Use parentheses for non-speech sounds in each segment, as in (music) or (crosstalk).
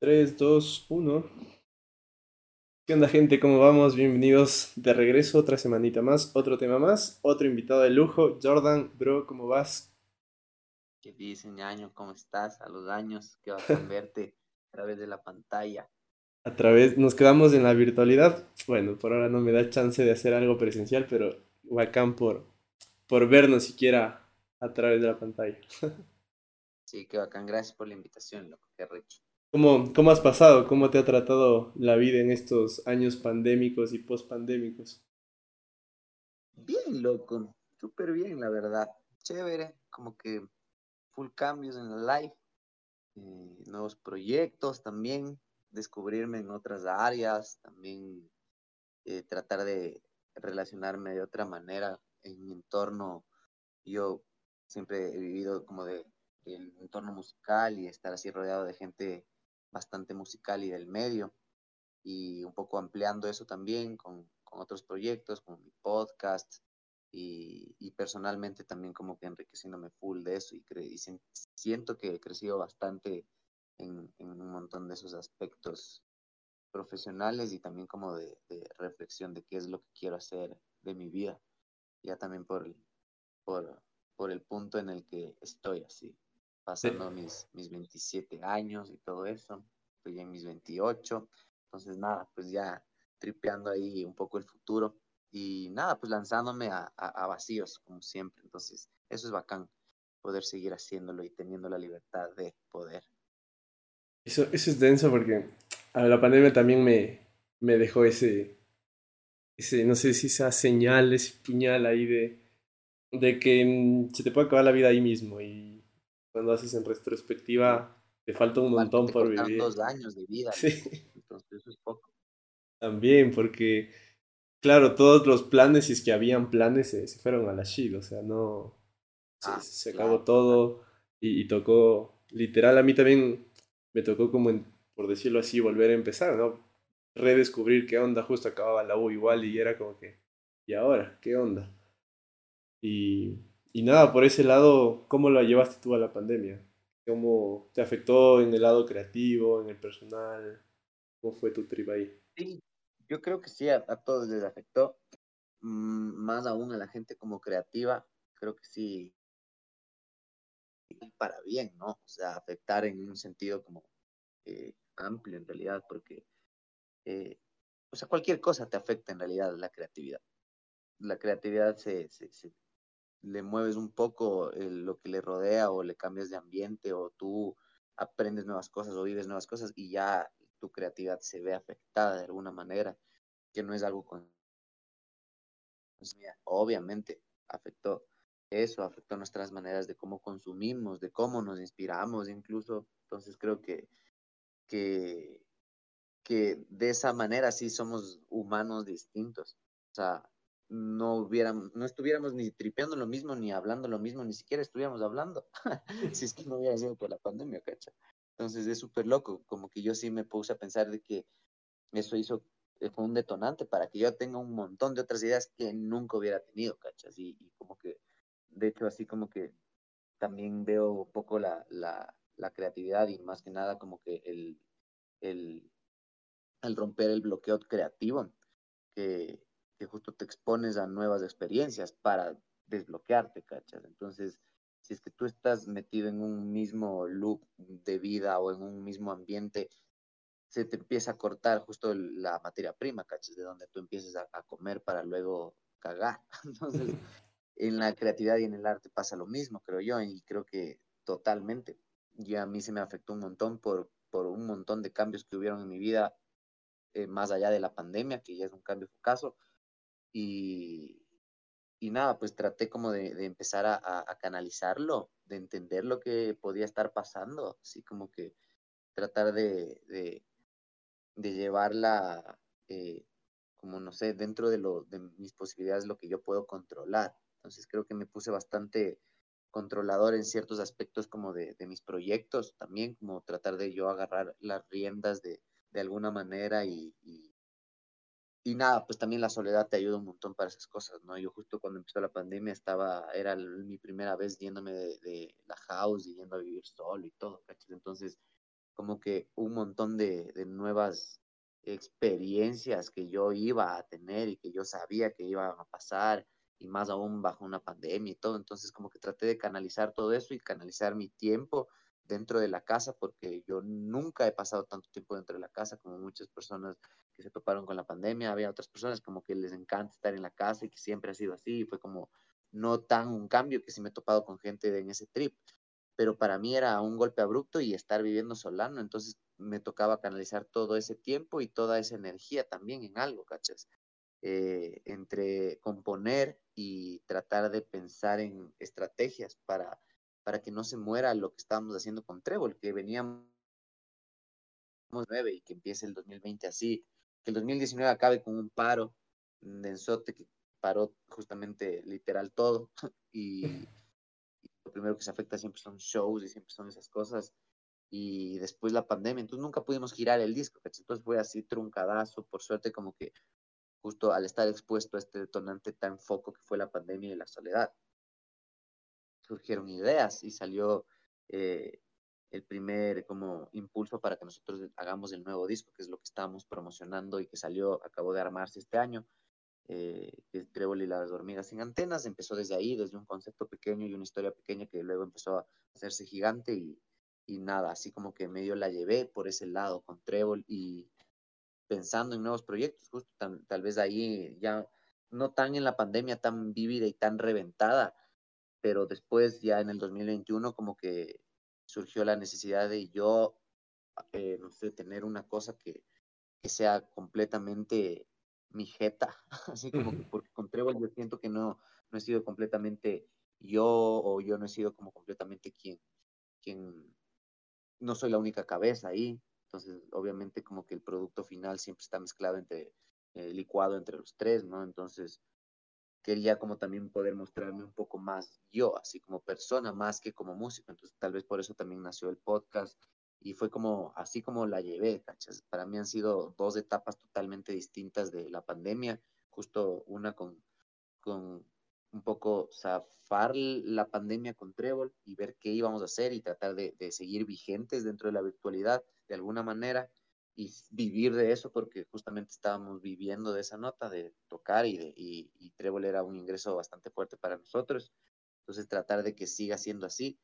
3, 2, 1. ¿Qué onda gente? ¿Cómo vamos? Bienvenidos de regreso, otra semanita más, otro tema más, otro invitado de lujo. Jordan, bro, ¿cómo vas? ¿Qué dice, ñaño? ¿Cómo estás? A los años que vas a verte a través de la pantalla. A través, nos quedamos en la virtualidad. Bueno, por ahora no me da chance de hacer algo presencial, pero bacán por, por vernos siquiera a través de la pantalla. (laughs) Sí, qué bacán. Gracias por la invitación, loco. Qué rico. ¿Cómo, ¿Cómo has pasado? ¿Cómo te ha tratado la vida en estos años pandémicos y post-pandémicos? Bien, loco. Súper bien, la verdad. Chévere. Como que full cambios en la life. Eh, nuevos proyectos también. Descubrirme en otras áreas. También eh, tratar de relacionarme de otra manera en mi entorno. Yo siempre he vivido como de el entorno musical y estar así rodeado de gente bastante musical y del medio. Y un poco ampliando eso también con, con otros proyectos como mi podcast y, y, personalmente también como que enriqueciéndome full de eso y, y siento que he crecido bastante en, en, un montón de esos aspectos profesionales y también como de, de, reflexión de qué es lo que quiero hacer de mi vida ya también por, por, por el punto en el que estoy así pasando mis, mis 27 años y todo eso. Estoy en mis 28. Entonces, nada, pues ya tripeando ahí un poco el futuro. Y nada, pues lanzándome a, a, vacíos, como siempre. Entonces, eso es bacán, poder seguir haciéndolo y teniendo la libertad de poder. Eso, eso es denso porque a la pandemia también me, me dejó ese, ese, no sé si esa señal, ese puñal ahí de, de que se te puede acabar la vida ahí mismo. Y cuando haces en retrospectiva, te falta un montón por vivir. dos años de vida. Sí. Entonces eso es poco. También, porque, claro, todos los planes, si es que habían planes, se, fueron a la shit, o sea, no. Ah, se, acabó todo y, tocó, literal, a mí también me tocó como, por decirlo así, volver a empezar, ¿no? Redescubrir qué onda, justo acababa la U igual y era como que, ¿y ahora? ¿Qué onda? Y y nada, por ese lado, ¿cómo lo llevaste tú a la pandemia? ¿Cómo te afectó en el lado creativo, en el personal? ¿Cómo fue tu trip ahí? Sí, yo creo que sí, a, todos les afectó, mm, más aún a la gente como creativa, creo que sí, para bien, ¿no? O sea, afectar en un sentido como eh, amplio en realidad, porque, eh, o sea, cualquier cosa te afecta en realidad la creatividad. La creatividad se, se, se le mueves un poco lo que le rodea o le cambias de ambiente o tú aprendes nuevas cosas o vives nuevas cosas y ya tu creatividad se ve afectada de alguna manera, que no es algo con... Obviamente afectó eso, afectó nuestras maneras de cómo consumimos, de cómo nos inspiramos incluso. Entonces creo que, que, que de esa manera sí somos humanos distintos. O sea, no hubiéramos, no estuviéramos ni tripeando lo mismo, ni hablando lo mismo, ni siquiera estuviéramos hablando, (laughs) si es que no hubiera sido por la pandemia, ¿cacha? Entonces es súper loco, como que yo sí me puse a pensar de que eso hizo, eh, fue un detonante para que yo tenga un montón de otras ideas que nunca hubiera tenido, ¿cachas? Y, como que, de hecho, así como que también veo un poco la, la, la creatividad y más que nada como que el, el, el romper el bloqueo creativo, que que justo te expones a nuevas experiencias para desbloquearte, ¿cachas? Entonces, si es que tú estás metido en un mismo loop de vida o en un mismo ambiente, se te empieza a cortar justo la materia prima, ¿cachas? De donde tú empieces a, a comer para luego cagar. (laughs) Entonces, (laughs) en la creatividad y en el arte pasa lo mismo, creo yo, y creo que totalmente. Y a mí se me afectó un montón por, por un montón de cambios que hubieron en mi vida, eh, más allá de la pandemia, que ya es un cambio caso y, y nada, pues traté como de, empezar a, canalizarlo, de entender lo que podía estar pasando, así como que tratar de, de, llevarla, eh, como no sé, dentro de, lo, de mis posibilidades, lo que yo puedo controlar. Entonces creo que me puse bastante controlador en ciertos aspectos como de, de mis proyectos también, como tratar de yo agarrar las riendas de, de alguna manera y y nada, pues también la soledad te ayuda un montón para esas cosas, ¿no? Yo justo cuando empezó la pandemia estaba, era mi primera vez yéndome de, de la house y yendo a vivir solo y todo, ¿cachai? Entonces, como que un montón de, de nuevas experiencias que yo iba a tener y que yo sabía que iban a pasar y más aún bajo una pandemia y todo. Entonces como que traté de canalizar todo eso y canalizar mi tiempo dentro de la casa porque yo nunca he pasado tanto tiempo dentro de la casa como muchas personas que se toparon con la pandemia. Había otras personas como que les encanta estar en la casa y que siempre ha sido así y fue como no tan un cambio que sí me he topado con gente en ese trip. Pero para mí era un golpe abrupto y estar viviendo solano, entonces me tocaba canalizar todo ese tiempo y toda esa energía también en algo, ¿cachas? Eh, entre componer y tratar de pensar en estrategias para, para que no se muera lo que estábamos haciendo con Trébol, que veníamos nueve y que empiece el 2020 así, que el 2019 acabe con un paro de ensote que paró justamente literal todo (laughs) y, lo primero que se afecta siempre son shows y siempre son esas cosas y después la pandemia, entonces nunca pudimos girar el disco, entonces fue así truncadazo, por suerte como que justo al estar expuesto a este detonante tan foco que fue la pandemia y la soledad. Surgieron ideas y salió eh, el primer como impulso para que nosotros hagamos el nuevo disco, que es lo que estamos promocionando y que salió, acabó de armarse este año, eh, que es Trébol y las hormigas sin antenas. Empezó desde ahí, desde un concepto pequeño y una historia pequeña que luego empezó a hacerse gigante y, y nada, así como que medio la llevé por ese lado con Trébol y, pensando en nuevos proyectos, justo tal vez ahí ya no tan en la pandemia tan vívida y tan reventada, pero después ya en el 2021 como que surgió la necesidad de yo, eh, no sé, tener una cosa que, que sea completamente mi jeta, (laughs) así como que porque con Trevor yo siento que no, no he sido completamente yo o yo no he sido como completamente quien, quien, no soy la única cabeza ahí, entonces, obviamente, como que el producto final siempre está mezclado entre, eh, licuado entre los tres, ¿no? Entonces, quería como también poder mostrarme un poco más yo, así como persona, más que como músico. Entonces, tal vez por eso también nació el podcast y fue como, así como la llevé, ¿cachas? Para mí han sido dos etapas totalmente distintas de la pandemia, justo una con, con un poco zafar la pandemia con Trébol y ver qué íbamos a hacer y tratar de, de seguir vigentes dentro de la virtualidad de alguna manera y vivir de eso porque justamente estábamos viviendo de esa nota de tocar y, de, y, y Trébol era un ingreso bastante fuerte para nosotros. Entonces tratar de que siga siendo así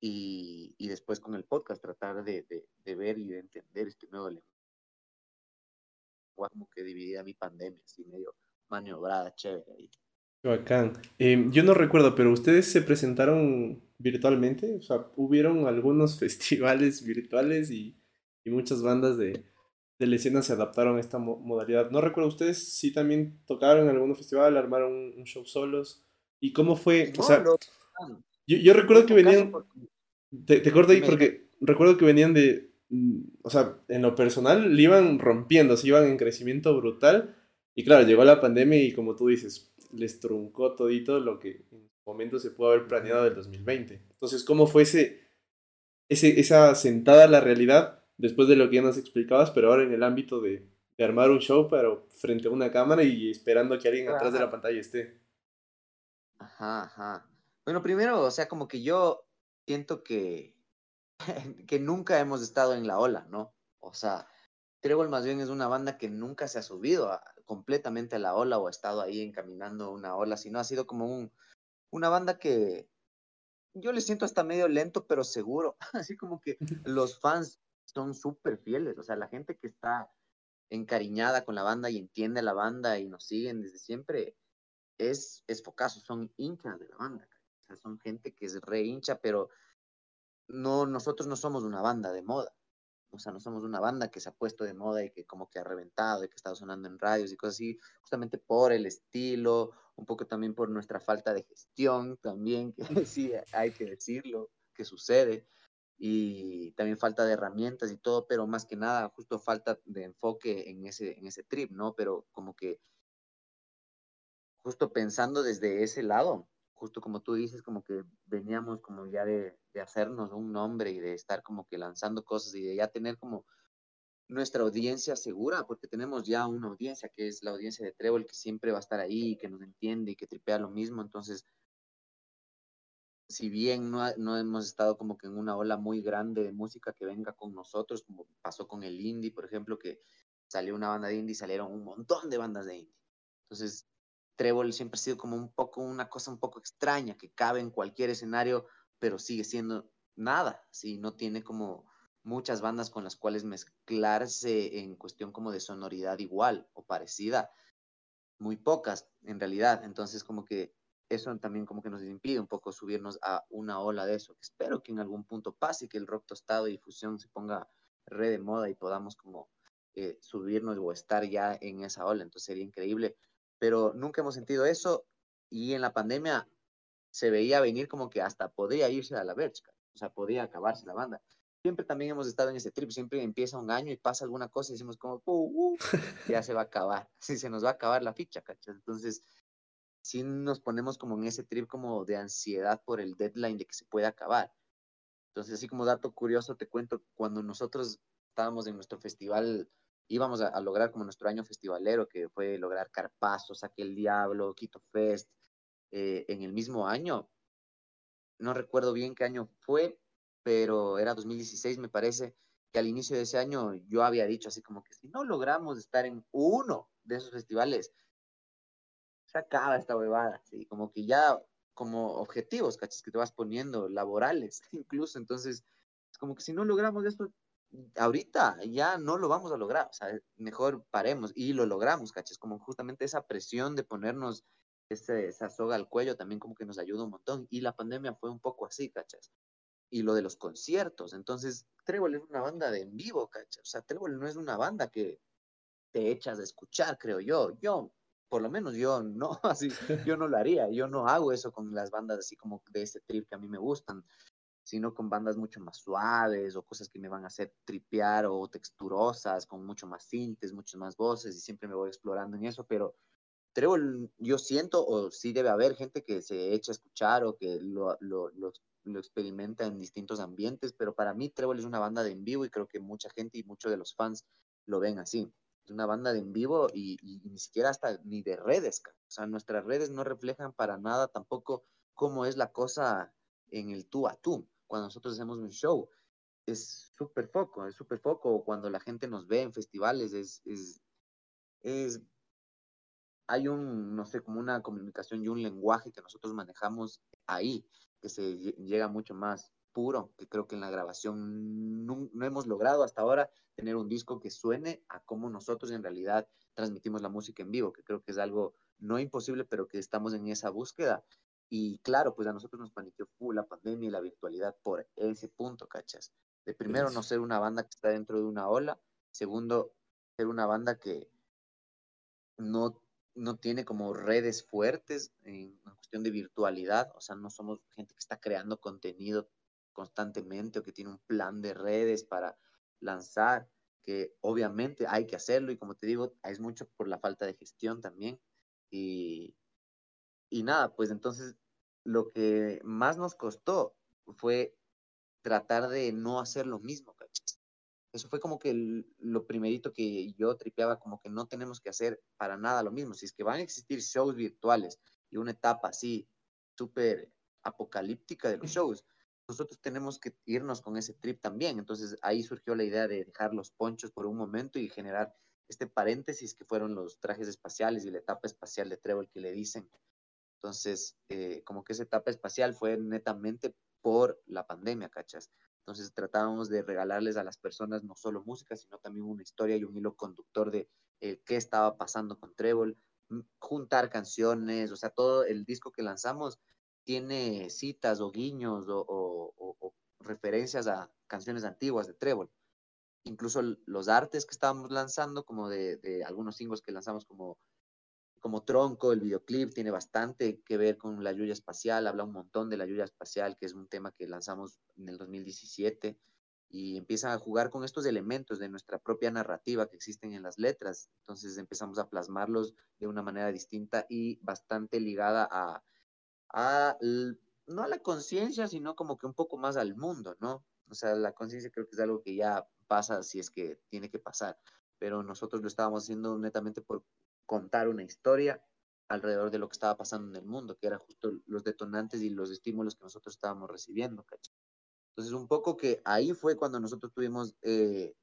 y, y después con el podcast tratar de, de, de, ver y de entender este nuevo lenguaje. Como que dividida mi pandemia, así medio maniobrada, chévere. Ahí. Bacán. Eh, yo no recuerdo, pero ustedes se presentaron virtualmente, o sea, hubieron algunos (laughs) festivales virtuales y y muchas bandas de, de la escena se adaptaron a esta modalidad. No recuerdo, ¿ustedes sí también tocaron en algún festival, armaron un, show solos? ¿Y cómo fue? o sea, yo, yo, recuerdo que venían... Te, te, corto ahí porque recuerdo que venían de... Mm, o sea, en lo personal le iban rompiendo, se iban en crecimiento brutal. Y claro, llegó la pandemia y como tú dices, les truncó todito lo que en su momento se pudo haber planeado del 2020. Entonces, ¿cómo fue ese, ese, esa sentada a la realidad después de lo que ya nos explicabas, pero ahora en el ámbito de, de armar un show, pero frente a una cámara y esperando que alguien atrás de la pantalla esté. Ajá, ajá. Bueno, primero, o sea, como que yo siento que, (laughs) que nunca hemos estado en la ola, ¿no? O sea, Trébol más bien es una banda que nunca se ha subido a, completamente a la ola o ha estado ahí encaminando una ola, sino ha sido como un, una banda que yo le siento hasta medio lento, pero seguro. (laughs) Así como que los fans son súper fieles, o sea, la gente que está encariñada con la banda y entiende la banda y nos siguen desde siempre, es, es focazo, son hinchas de la banda, o sea, son gente que es re hincha, pero no, nosotros no somos una banda de moda, o sea, no somos una banda que se ha puesto de moda y que como que ha reventado y que está sonando en radios y cosas así, justamente por el estilo, un poco también por nuestra falta de gestión también, (laughs) que sí, hay que decirlo, que sucede y también falta de herramientas y todo, pero más que nada justo falta de enfoque en ese, en ese trip, ¿no? Pero como que justo pensando desde ese lado, justo como tú dices, como que veníamos como ya de, de hacernos un nombre y de estar como que lanzando cosas y de ya tener como nuestra audiencia segura, porque tenemos ya una audiencia que es la audiencia de Trébol, que siempre va a estar ahí, que nos entiende y que tripea lo mismo, entonces si bien no, no, hemos estado como que en una ola muy grande de música que venga con nosotros, como pasó con el indie, por ejemplo, que salió una banda de indie salieron un montón de bandas de indie. Entonces, Trébol siempre ha sido como un poco una cosa un poco extraña, que cabe en cualquier escenario, pero sigue siendo nada, si no tiene como muchas bandas con las cuales mezclarse en cuestión como de sonoridad igual o parecida, muy pocas en realidad, entonces como que eso también como que nos impide un poco subirnos a una ola de eso. Espero que en algún punto pase, que el rock tostado y difusión se ponga re de moda y podamos como eh, subirnos o estar ya en esa ola, entonces sería increíble, pero nunca hemos sentido eso y en la pandemia se veía venir como que hasta podría irse a la verga, o sea, podía acabarse la banda. Siempre también hemos estado en ese trip, siempre empieza un año y pasa alguna cosa y decimos como, uh, uh, ya se va a acabar, (laughs) sí, se nos va a acabar la ficha, ¿cachas? Entonces, si nos ponemos como en ese trip como de ansiedad por el deadline de que se pueda acabar. Entonces, así como dato curioso, te cuento, cuando nosotros estábamos en nuestro festival, íbamos a, lograr como nuestro año festivalero, que fue lograr Carpazo, Saque el Diablo, Quito Fest, eh, en el mismo año. No recuerdo bien qué año fue, pero era 2016, me parece, que al inicio de ese año yo había dicho así como que si no logramos estar en uno de esos festivales, acaba esta huevada, ¿sí? Como que ya, como objetivos, ¿cachas? Que te vas poniendo, laborales, (laughs) incluso, entonces, es como que si no logramos esto, ahorita ya no lo vamos a lograr, o sea, mejor paremos y lo logramos, ¿cachas? Como justamente esa presión de ponernos ese, esa soga al cuello también como que nos ayuda un montón, y la pandemia fue un poco así, ¿cachas? Y lo de los conciertos, entonces, Trébol es una banda de en vivo, ¿cachas? O sea, Trébol no es una banda que te echas a escuchar, creo yo. Yo por lo menos yo no, (laughs) así, yo no lo haría, yo no hago eso con las bandas así como de ese trip que a mí me gustan, sino con bandas mucho más suaves o cosas que me van a hacer tripear o texturosas, con mucho más sintes, muchas más voces y siempre me voy explorando en eso, pero Trébol, yo siento, o sí debe haber gente que se echa a escuchar o que lo, lo, lo, lo experimenta en distintos ambientes, pero para mí Trébol es una banda de en vivo y creo que mucha gente y muchos de los fans lo ven así una banda de en vivo y, ni siquiera hasta ni de redes. O sea, nuestras redes no reflejan para nada tampoco cómo es la cosa en el tú a tú, cuando nosotros hacemos un show. Es súper foco, es súper foco. Cuando la gente nos ve en festivales, es, es, es, hay un, no sé, como una comunicación y un lenguaje que nosotros manejamos ahí, que se llega mucho más puro, que creo que en la grabación no, hemos logrado hasta ahora tener un disco que suene a cómo nosotros en realidad transmitimos la música en vivo, que creo que es algo no imposible, pero que estamos en esa búsqueda. Y claro, pues a nosotros nos paniqueó la pandemia y la virtualidad por ese punto, ¿cachas? De primero, no ser una banda que está dentro de una ola. Segundo, ser una banda que no, no tiene como redes fuertes en, en cuestión de virtualidad. O sea, no somos gente que está creando contenido constantemente o que tiene un plan de redes para lanzar, que obviamente hay que hacerlo y como te digo, es mucho por la falta de gestión también. Y, y nada, pues entonces lo que más nos costó fue tratar de no hacer lo mismo, ¿cachas? Eso fue como que lo primerito que yo tripeaba, como que no tenemos que hacer para nada lo mismo. Si es que van a existir shows virtuales y una etapa así súper apocalíptica de los shows, nosotros tenemos que irnos con ese trip también. Entonces ahí surgió la idea de dejar los ponchos por un momento y generar este paréntesis que fueron los trajes espaciales y la etapa espacial de Trevor que le dicen. Entonces, eh, como que esa etapa espacial fue netamente por la pandemia, ¿cachas? Entonces tratábamos de regalarles a las personas no solo música, sino también una historia y un hilo conductor de eh, qué estaba pasando con Trébol, juntar canciones, o sea, todo el disco que lanzamos tiene citas o guiños o, referencias a canciones antiguas de Trébol. Incluso los artes que estábamos lanzando, como de, algunos singles que lanzamos como, como Tronco, el videoclip tiene bastante que ver con la lluvia espacial, habla un montón de la lluvia espacial, que es un tema que lanzamos en el 2017 y empieza a jugar con estos elementos de nuestra propia narrativa que existen en las letras. Entonces empezamos a plasmarlos de una manera distinta y bastante ligada a, no a la conciencia, sino como que un poco más al mundo, ¿no? O sea, la conciencia creo que es algo que ya pasa si es que tiene que pasar, pero nosotros lo estábamos haciendo netamente por contar una historia alrededor de lo que estaba pasando en el mundo, que eran justo los detonantes y los estímulos que nosotros estábamos recibiendo, ¿cachai? Entonces, un poco que ahí fue cuando nosotros tuvimos eh,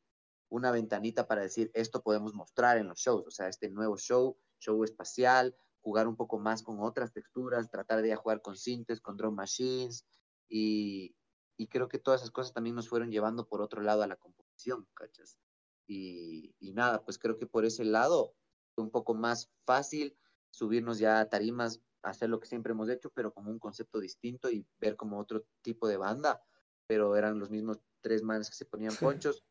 una ventanita para decir, esto podemos mostrar en los shows, o sea, este nuevo show, show espacial, jugar un poco más con otras texturas, tratar de jugar con sintes, con drum machines, y, y creo que todas esas cosas también nos fueron llevando por otro lado a la composición, ¿cachas? Y, y nada, pues creo que por ese lado fue un poco más fácil subirnos ya a tarimas, hacer lo que siempre hemos hecho, pero como un concepto distinto y ver como otro tipo de banda, pero eran los mismos tres manes que se ponían ponchos,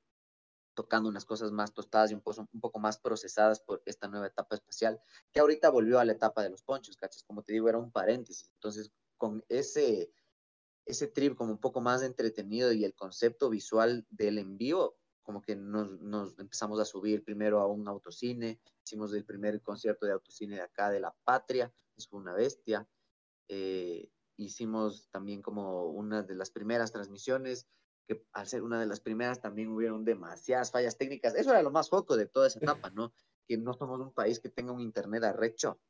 tocando unas cosas más tostadas y un poco, un poco más procesadas por esta nueva etapa espacial, que ahorita volvió a la etapa de los ponchos, ¿cachas? Como te digo, era un paréntesis. Entonces, con ese, ese trip como un poco más entretenido y el concepto visual del en vivo, como que nos, nos, empezamos a subir primero a un autocine, hicimos el primer concierto de autocine de acá, de La Patria, es una bestia. Eh, hicimos también como una de las primeras transmisiones, que al ser una de las primeras también hubieron demasiadas fallas técnicas. Eso era lo más foco de toda esa (laughs) etapa, ¿no? Que no somos un país que tenga un internet arrecho.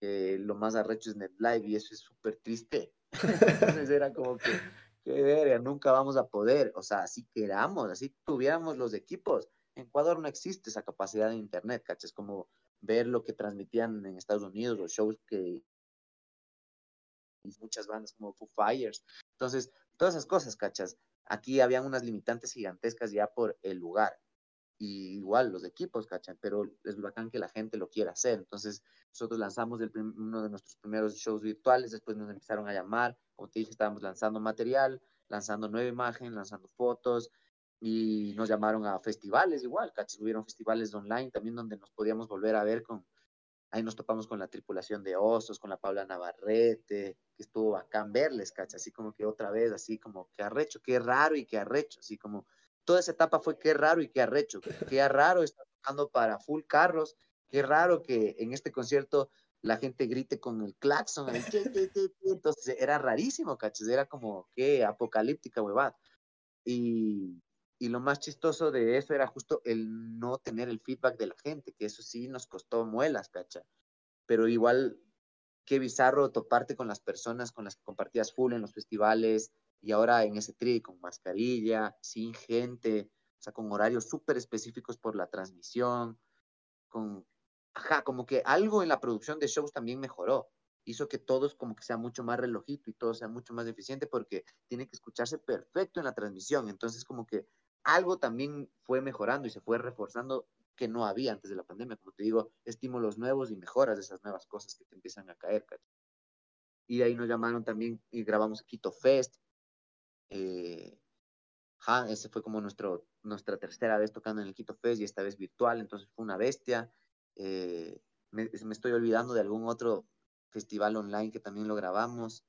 lo más arrecho es NetLive y eso es súper triste. (laughs) Entonces era como que qué verga, nunca vamos a poder, o sea, si queramos, así tuviéramos los equipos. En Ecuador no existe esa capacidad de internet, ¿cachas? Como ver lo que transmitían en Estados Unidos, los shows que muchas bandas como Foo Fires. Entonces, todas esas cosas, ¿cachas? Aquí habían unas limitantes gigantescas ya por el lugar. Y igual los equipos, ¿cachan? Pero es bacán que la gente lo quiera hacer. Entonces, nosotros lanzamos el uno de nuestros primeros shows virtuales, después nos empezaron a llamar, como te dije, estábamos lanzando material, lanzando nueva imagen, lanzando fotos, y nos llamaron a festivales igual, ¿cachas? Hubieron festivales online también donde nos podíamos volver a ver con, ahí nos topamos con la tripulación de Osos, con la Paula Navarrete, que estuvo bacán verles, ¿cachas? Así como que otra vez, así como que arrecho, qué raro y qué arrecho, así como toda esa etapa fue qué raro y qué arrecho, qué raro estar tocando para full carros, qué raro que en este concierto la gente grite con el claxon, entonces era rarísimo, cachas, era como qué apocalíptica huevada. Y, y lo más chistoso de eso era justo el no tener el feedback de la gente, que eso sí nos costó muelas, cacha. Pero igual, qué bizarro toparte con las personas con las que compartías full en los festivales, y ahora en ese tri con mascarilla, sin gente, o sea, con horarios súper específicos por la transmisión, con, ajá, como que algo en la producción de shows también mejoró, hizo que todos como que sea mucho más relojito y todo sea mucho más eficiente porque tiene que escucharse perfecto en la transmisión, entonces como que algo también fue mejorando y se fue reforzando que no había antes de la pandemia, como te digo, estímulos nuevos y mejoras de esas nuevas cosas que te empiezan a caer, Y ahí nos llamaron también y grabamos Quito Fest, eh, ese fue como nuestro, nuestra tercera vez tocando en el Quito Fest y esta vez virtual, entonces fue una bestia. Eh, me, estoy olvidando de algún otro festival online que también lo grabamos,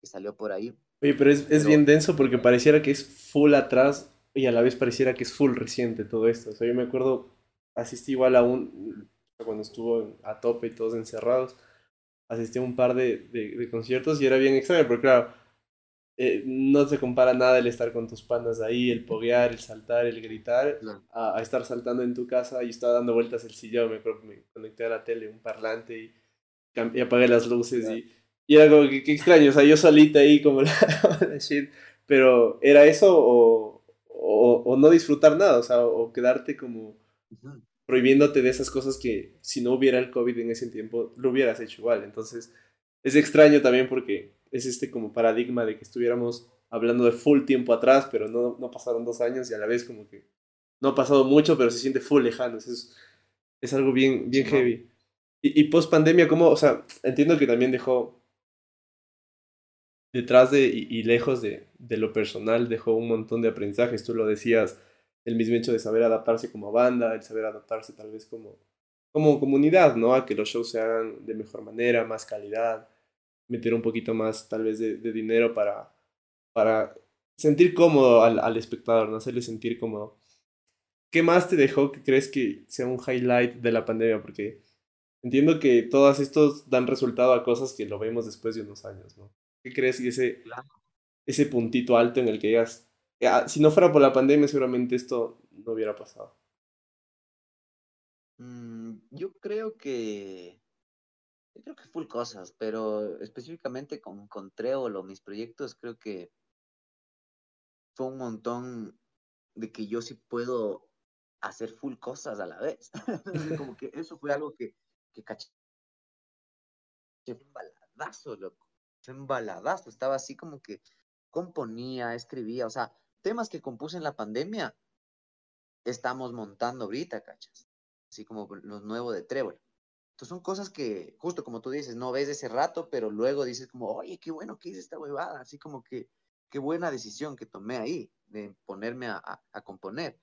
que salió por ahí. Oye, pero es, es bien denso porque pareciera que es full atrás y a la vez pareciera que es full reciente todo esto. O sea, yo me acuerdo, asistí igual a un, cuando estuvo a tope y todos encerrados, asistí a un par de, de, de conciertos y era bien extraño, porque claro, eh, no se compara nada el estar con tus pandas ahí, el poguear, el saltar, el gritar, a, estar saltando en tu casa y estar dando vueltas el sillón. Me, me conecté a la tele, un parlante y, y apagué las luces y, y, era como que, extraño, o sea, yo solita ahí (laughs) como la, shit, pero ¿era eso o, o, o, no disfrutar nada? O sea, o quedarte como prohibiéndote de esas cosas que si no hubiera el COVID en ese tiempo, lo hubieras hecho igual. Entonces, es extraño también porque es este como paradigma de que estuviéramos hablando de full tiempo atrás, pero no, no pasaron dos años y a la vez como que no ha pasado mucho, pero se siente full lejano. Es, es algo bien, bien heavy. Y, y post pandemia, ¿cómo? O sea, entiendo que también dejó detrás de y, lejos de, de, lo personal, dejó un montón de aprendizajes. Tú lo decías, el mismo hecho de saber adaptarse como banda, el saber adaptarse tal vez como, como comunidad, ¿no? A que los shows se hagan de mejor manera, más calidad meter un poquito más tal vez de, dinero para, para sentir cómodo al, al, espectador, no hacerle sentir cómodo. ¿Qué más te dejó que crees que sea un highlight de la pandemia? Porque entiendo que todos estos dan resultado a cosas que lo vemos después de unos años, ¿no? ¿Qué crees que ese, ese puntito alto en el que digas, ah, si no fuera por la pandemia seguramente esto no hubiera pasado? Mm, yo creo que Yo creo que full cosas, pero específicamente con, con o mis proyectos, creo que fue un montón de que yo sí puedo hacer full cosas a la vez. (laughs) como que eso fue algo que, que caché. Embaladazo, loco. Embaladazo. Estaba así como que componía, escribía, o sea, temas que compuse en la pandemia, estamos montando ahorita, cachas. Así como los nuevos de Trevor. Entonces son cosas que, justo como tú dices, no ves ese rato, pero luego dices como, oye, qué bueno que hice esta huevada. Así como que, qué buena decisión que tomé ahí, de ponerme a, a, componer.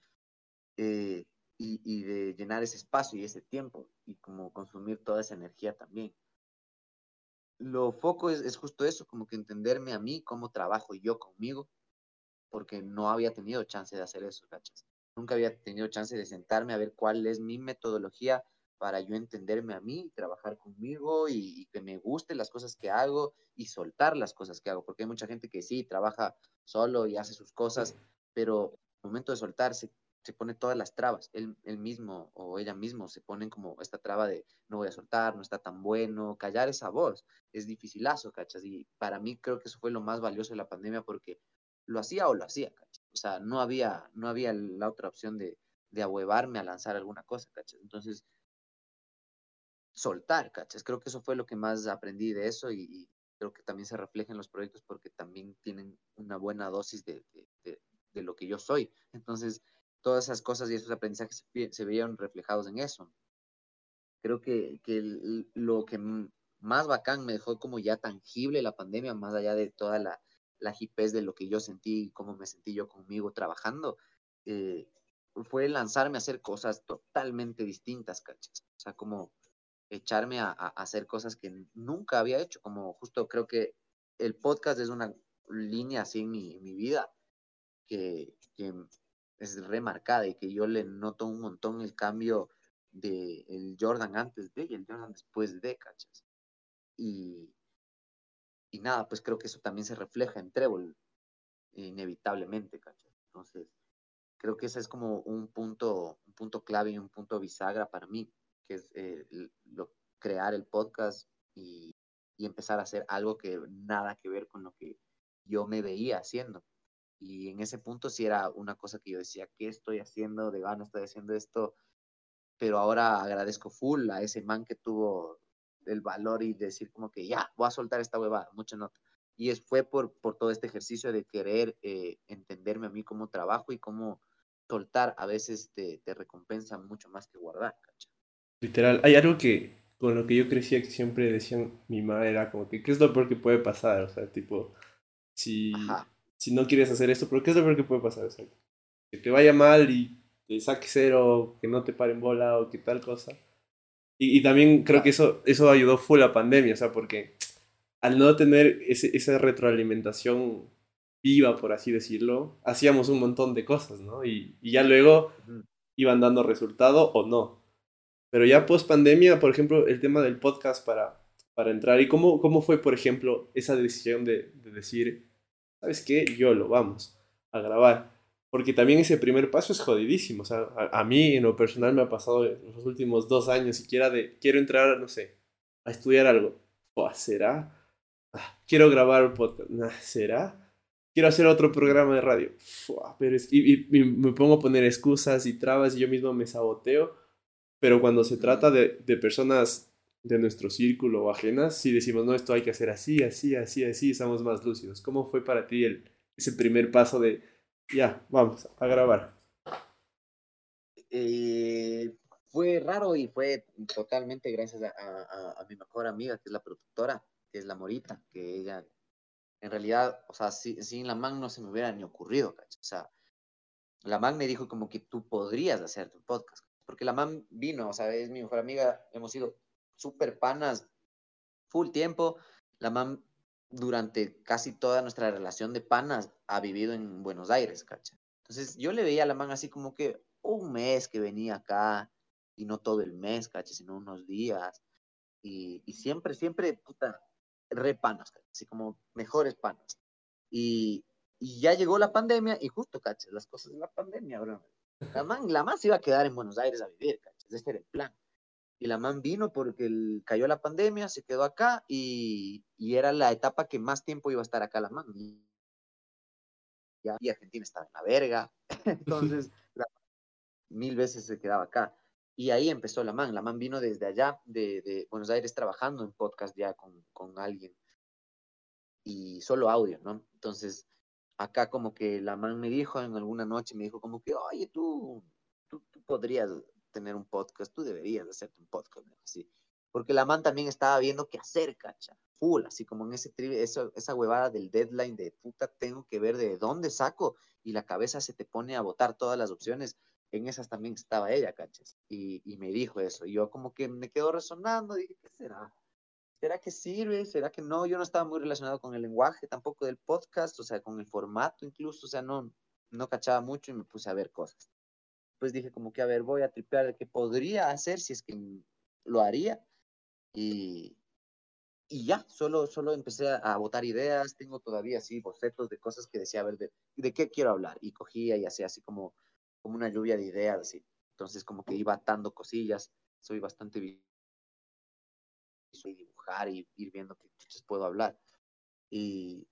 Eh, y, y, de llenar ese espacio y ese tiempo y como consumir toda esa energía también. Lo foco es, es, justo eso, como que entenderme a mí, cómo trabajo yo conmigo, porque no había tenido chance de hacer eso, ¿cachas? Nunca había tenido chance de sentarme a ver cuál es mi metodología para yo entenderme a mí, trabajar conmigo y, que me gusten las cosas que hago y soltar las cosas que hago, porque hay mucha gente que sí, trabaja solo y hace sus cosas, pero momento de soltarse se pone todas las trabas, él, él, mismo o ella mismo se ponen como esta traba de no voy a soltar, no está tan bueno, callar esa voz es dificilazo, ¿cachas? Y para mí creo que eso fue lo más valioso de la pandemia porque lo hacía o lo hacía, ¿cachas? O sea, no había, no había la otra opción de, de ahuevarme a lanzar alguna cosa, ¿cachas? Entonces, soltar, ¿cachas? Creo que eso fue lo que más aprendí de eso y, creo que también se refleja en los proyectos porque también tienen una buena dosis de, de, lo que yo soy. Entonces, todas esas cosas y esos aprendizajes se, se veían reflejados en eso. Creo que, que lo que más bacán me dejó como ya tangible la pandemia, más allá de toda la, la de lo que yo sentí y cómo me sentí yo conmigo trabajando, eh, fue lanzarme a hacer cosas totalmente distintas, ¿cachas? O sea, como echarme a, hacer cosas que nunca había hecho, como justo creo que el podcast es una línea así en mi, vida que, es remarcada y que yo le noto un montón el cambio de el Jordan antes de y el Jordan después de, ¿cachas? Y, y nada, pues creo que eso también se refleja en Trébol, inevitablemente, ¿cachas? Entonces, creo que ese es como un punto, un punto clave y un punto bisagra para mí que es eh, lo, crear el podcast y, y, empezar a hacer algo que nada que ver con lo que yo me veía haciendo. Y en ese punto sí era una cosa que yo decía, ¿qué estoy haciendo? De gana estoy haciendo esto. Pero ahora agradezco full a ese man que tuvo el valor y decir como que ya, voy a soltar esta huevada, mucha nota. Y es, fue por, por todo este ejercicio de querer eh, entenderme a mí como trabajo y cómo soltar a veces te, te recompensa mucho más que guardar, ¿cachai? Literal, hay algo que con lo que yo crecía que siempre decían mi madre era como que, ¿qué es lo peor que puede pasar? O sea, tipo, si, si no quieres hacer esto, pero ¿qué es lo peor que puede pasar? O sea, que te vaya mal y te saque cero, que no te paren bola o que tal cosa. Y, y también creo que eso, eso ayudó full la pandemia, o sea, porque al no tener ese, esa retroalimentación viva, por así decirlo, hacíamos un montón de cosas, ¿no? Y, y ya luego iban dando resultado o no. Pero ya post pandemia, por ejemplo, el tema del podcast para, para entrar. ¿Y cómo, cómo fue, por ejemplo, esa decisión de, de decir, ¿sabes qué? Yo lo vamos a grabar. Porque también ese primer paso es jodidísimo. O sea, a, mí en lo personal me ha pasado en los últimos dos años, siquiera de, quiero entrar, no sé, a estudiar algo. ¿Será? Ah, quiero grabar un podcast. ¿Será? Quiero hacer otro programa de radio. pero es, y, y, me pongo a poner excusas y trabas y yo mismo me saboteo pero cuando se trata de, personas de nuestro círculo o ajenas, si decimos, no, esto hay que hacer así, así, así, así, estamos más lúcidos. ¿Cómo fue para ti el, ese primer paso de, ya, vamos a grabar? Eh, fue raro y fue totalmente gracias a, mi mejor amiga, que es la productora, que es la Morita, que ella, en realidad, o sea, sin la man no se me hubiera ni ocurrido, O sea, la man me dijo como que tú podrías hacer tu podcast porque la mam vino, o sea, es mi mejor amiga, hemos sido súper panas full tiempo. La mam durante casi toda nuestra relación de panas ha vivido en Buenos Aires, ¿cacha? Entonces yo le veía a la man así como que un mes que venía acá y no todo el mes, ¿cacha? Sino unos días. Y, y siempre, siempre, puta, re panas, Así como mejores panas. Y, y ya llegó la pandemia y justo, ¿cacha? Las cosas de la pandemia, bro la man, la man se iba a quedar en Buenos Aires a vivir, ¿cachai? Ese era el plan. Y la man vino porque el, cayó la pandemia, se quedó acá y, y, era la etapa que más tiempo iba a estar acá la man. Y, y Argentina estaba en la verga. (laughs) Entonces, (laughs) la, mil veces se quedaba acá. Y ahí empezó la man. La man vino desde allá, de, de Buenos Aires, trabajando en podcast ya con, con alguien. Y solo audio, ¿no? Entonces, acá como que la man me dijo en alguna noche, me dijo como que, oye, tú, tú, tú podrías tener un podcast, tú deberías hacerte un podcast, así. Porque la man también estaba viendo qué hacer, cacha, full, así como en ese esa, esa huevada del deadline de puta, tengo que ver de dónde saco y la cabeza se te pone a botar todas las opciones. En esas también estaba ella, cachas, y, y me dijo eso. Y yo como que me quedo resonando, dije, ¿qué será? ¿Será que sirve? ¿Será que no? Yo no estaba muy relacionado con el lenguaje tampoco del podcast, o sea, con el formato incluso, o sea, no, no cachaba mucho y me puse a ver cosas. Pues dije como que, a ver, voy a tripear de qué podría hacer si es que lo haría. Y, y ya, solo, solo empecé a, botar ideas, tengo todavía así bocetos de cosas que decía, a ver, de, de qué quiero hablar. Y cogía y hacía así como, como una lluvia de ideas, así. Entonces como que iba atando cosillas, soy bastante y dibujar y ir viendo qué puedo hablar. Y,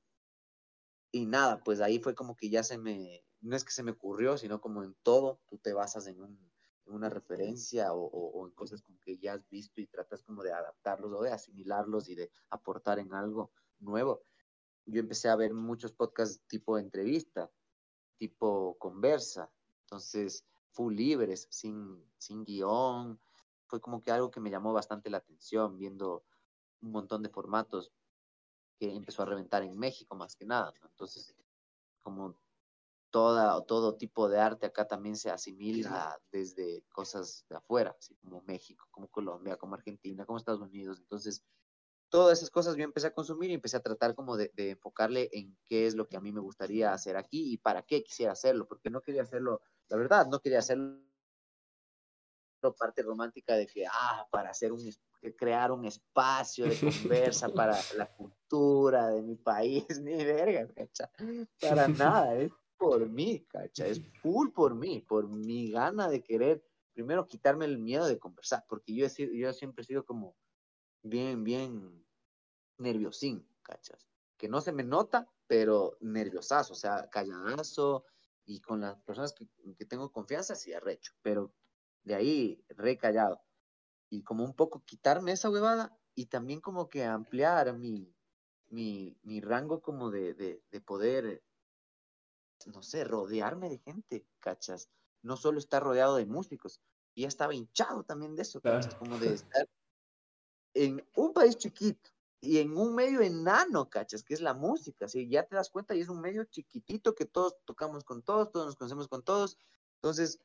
y nada, pues ahí fue como que ya se me, no es que se me ocurrió, sino como en todo, tú te basas en, un, en una referencia o, o, en cosas como que ya has visto y tratas como de adaptarlos o de asimilarlos y de aportar en algo nuevo. Yo empecé a ver muchos podcasts tipo entrevista, tipo conversa, entonces full libres, sin, sin guion, fue como que algo que me llamó bastante la atención, viendo un montón de formatos que empezó a reventar en México más que nada. Entonces, como toda, todo tipo de arte acá también se asimila desde cosas de afuera, así como México, como Colombia, como Argentina, como Estados Unidos. Entonces, todas esas cosas yo empecé a consumir y empecé a tratar como de, de, enfocarle en qué es lo que a mí me gustaría hacer aquí y para qué quisiera hacerlo, porque no quería hacerlo, la verdad, no quería hacerlo parte romántica de que, ah, para hacer un, crear un espacio de conversa (laughs) para la cultura de mi país, (laughs) ni verga. Para (laughs) nada, es por mí, cacha, es (laughs) full por mí, por mi gana de querer, primero quitarme el miedo de conversar, porque yo, he sido, yo siempre he sido como bien, bien nerviosín, cachas. Que no se me nota, pero nerviosazo, o sea, calladazo, y con las personas que, que tengo confianza, sí arrecho, pero de ahí recallado. Y como un poco quitarme esa huevada y también como que ampliar mi, mi, mi rango como de, de, de, poder, no sé, rodearme de gente, ¿cachas? No solo estar rodeado de músicos. Y ya estaba hinchado también de eso, ¿cachas? Como de estar en un país chiquito y en un medio enano, ¿cachas? Que es la música, ¿sí? Ya te das cuenta y es un medio chiquitito que todos tocamos con todos, todos nos conocemos con todos. Entonces,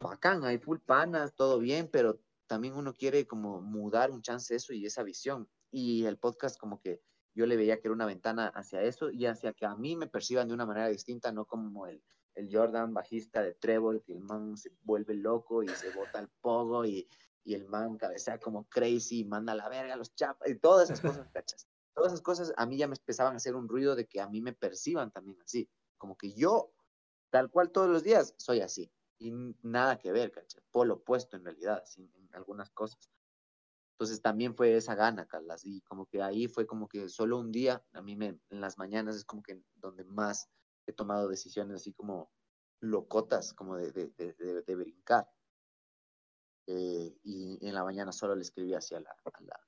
bacán, hay full panas, todo bien, pero también uno quiere como mudar un chance eso y esa visión. Y el podcast como que yo le veía que era una ventana hacia eso y hacia que a mí me perciban de una manera distinta, no como el, el Jordan bajista de Trevor, que el man se vuelve loco y se bota el pogo y, y el man cabecea como crazy y manda a la verga los chapas y todas esas cosas, (laughs) ¿cachas? Todas esas cosas a mí ya me empezaban a hacer un ruido de que a mí me perciban también así, como que yo, tal cual todos los días, soy así y nada que ver, ¿cachai? Polo opuesto en realidad, sin, en algunas cosas. Entonces también fue esa gana, Carlas, y como que ahí fue como que solo un día, a mí en las mañanas es como que donde más he tomado decisiones así como locotas, como de, de, de, de brincar. Eh, y en la mañana solo le escribí hacia la, a la...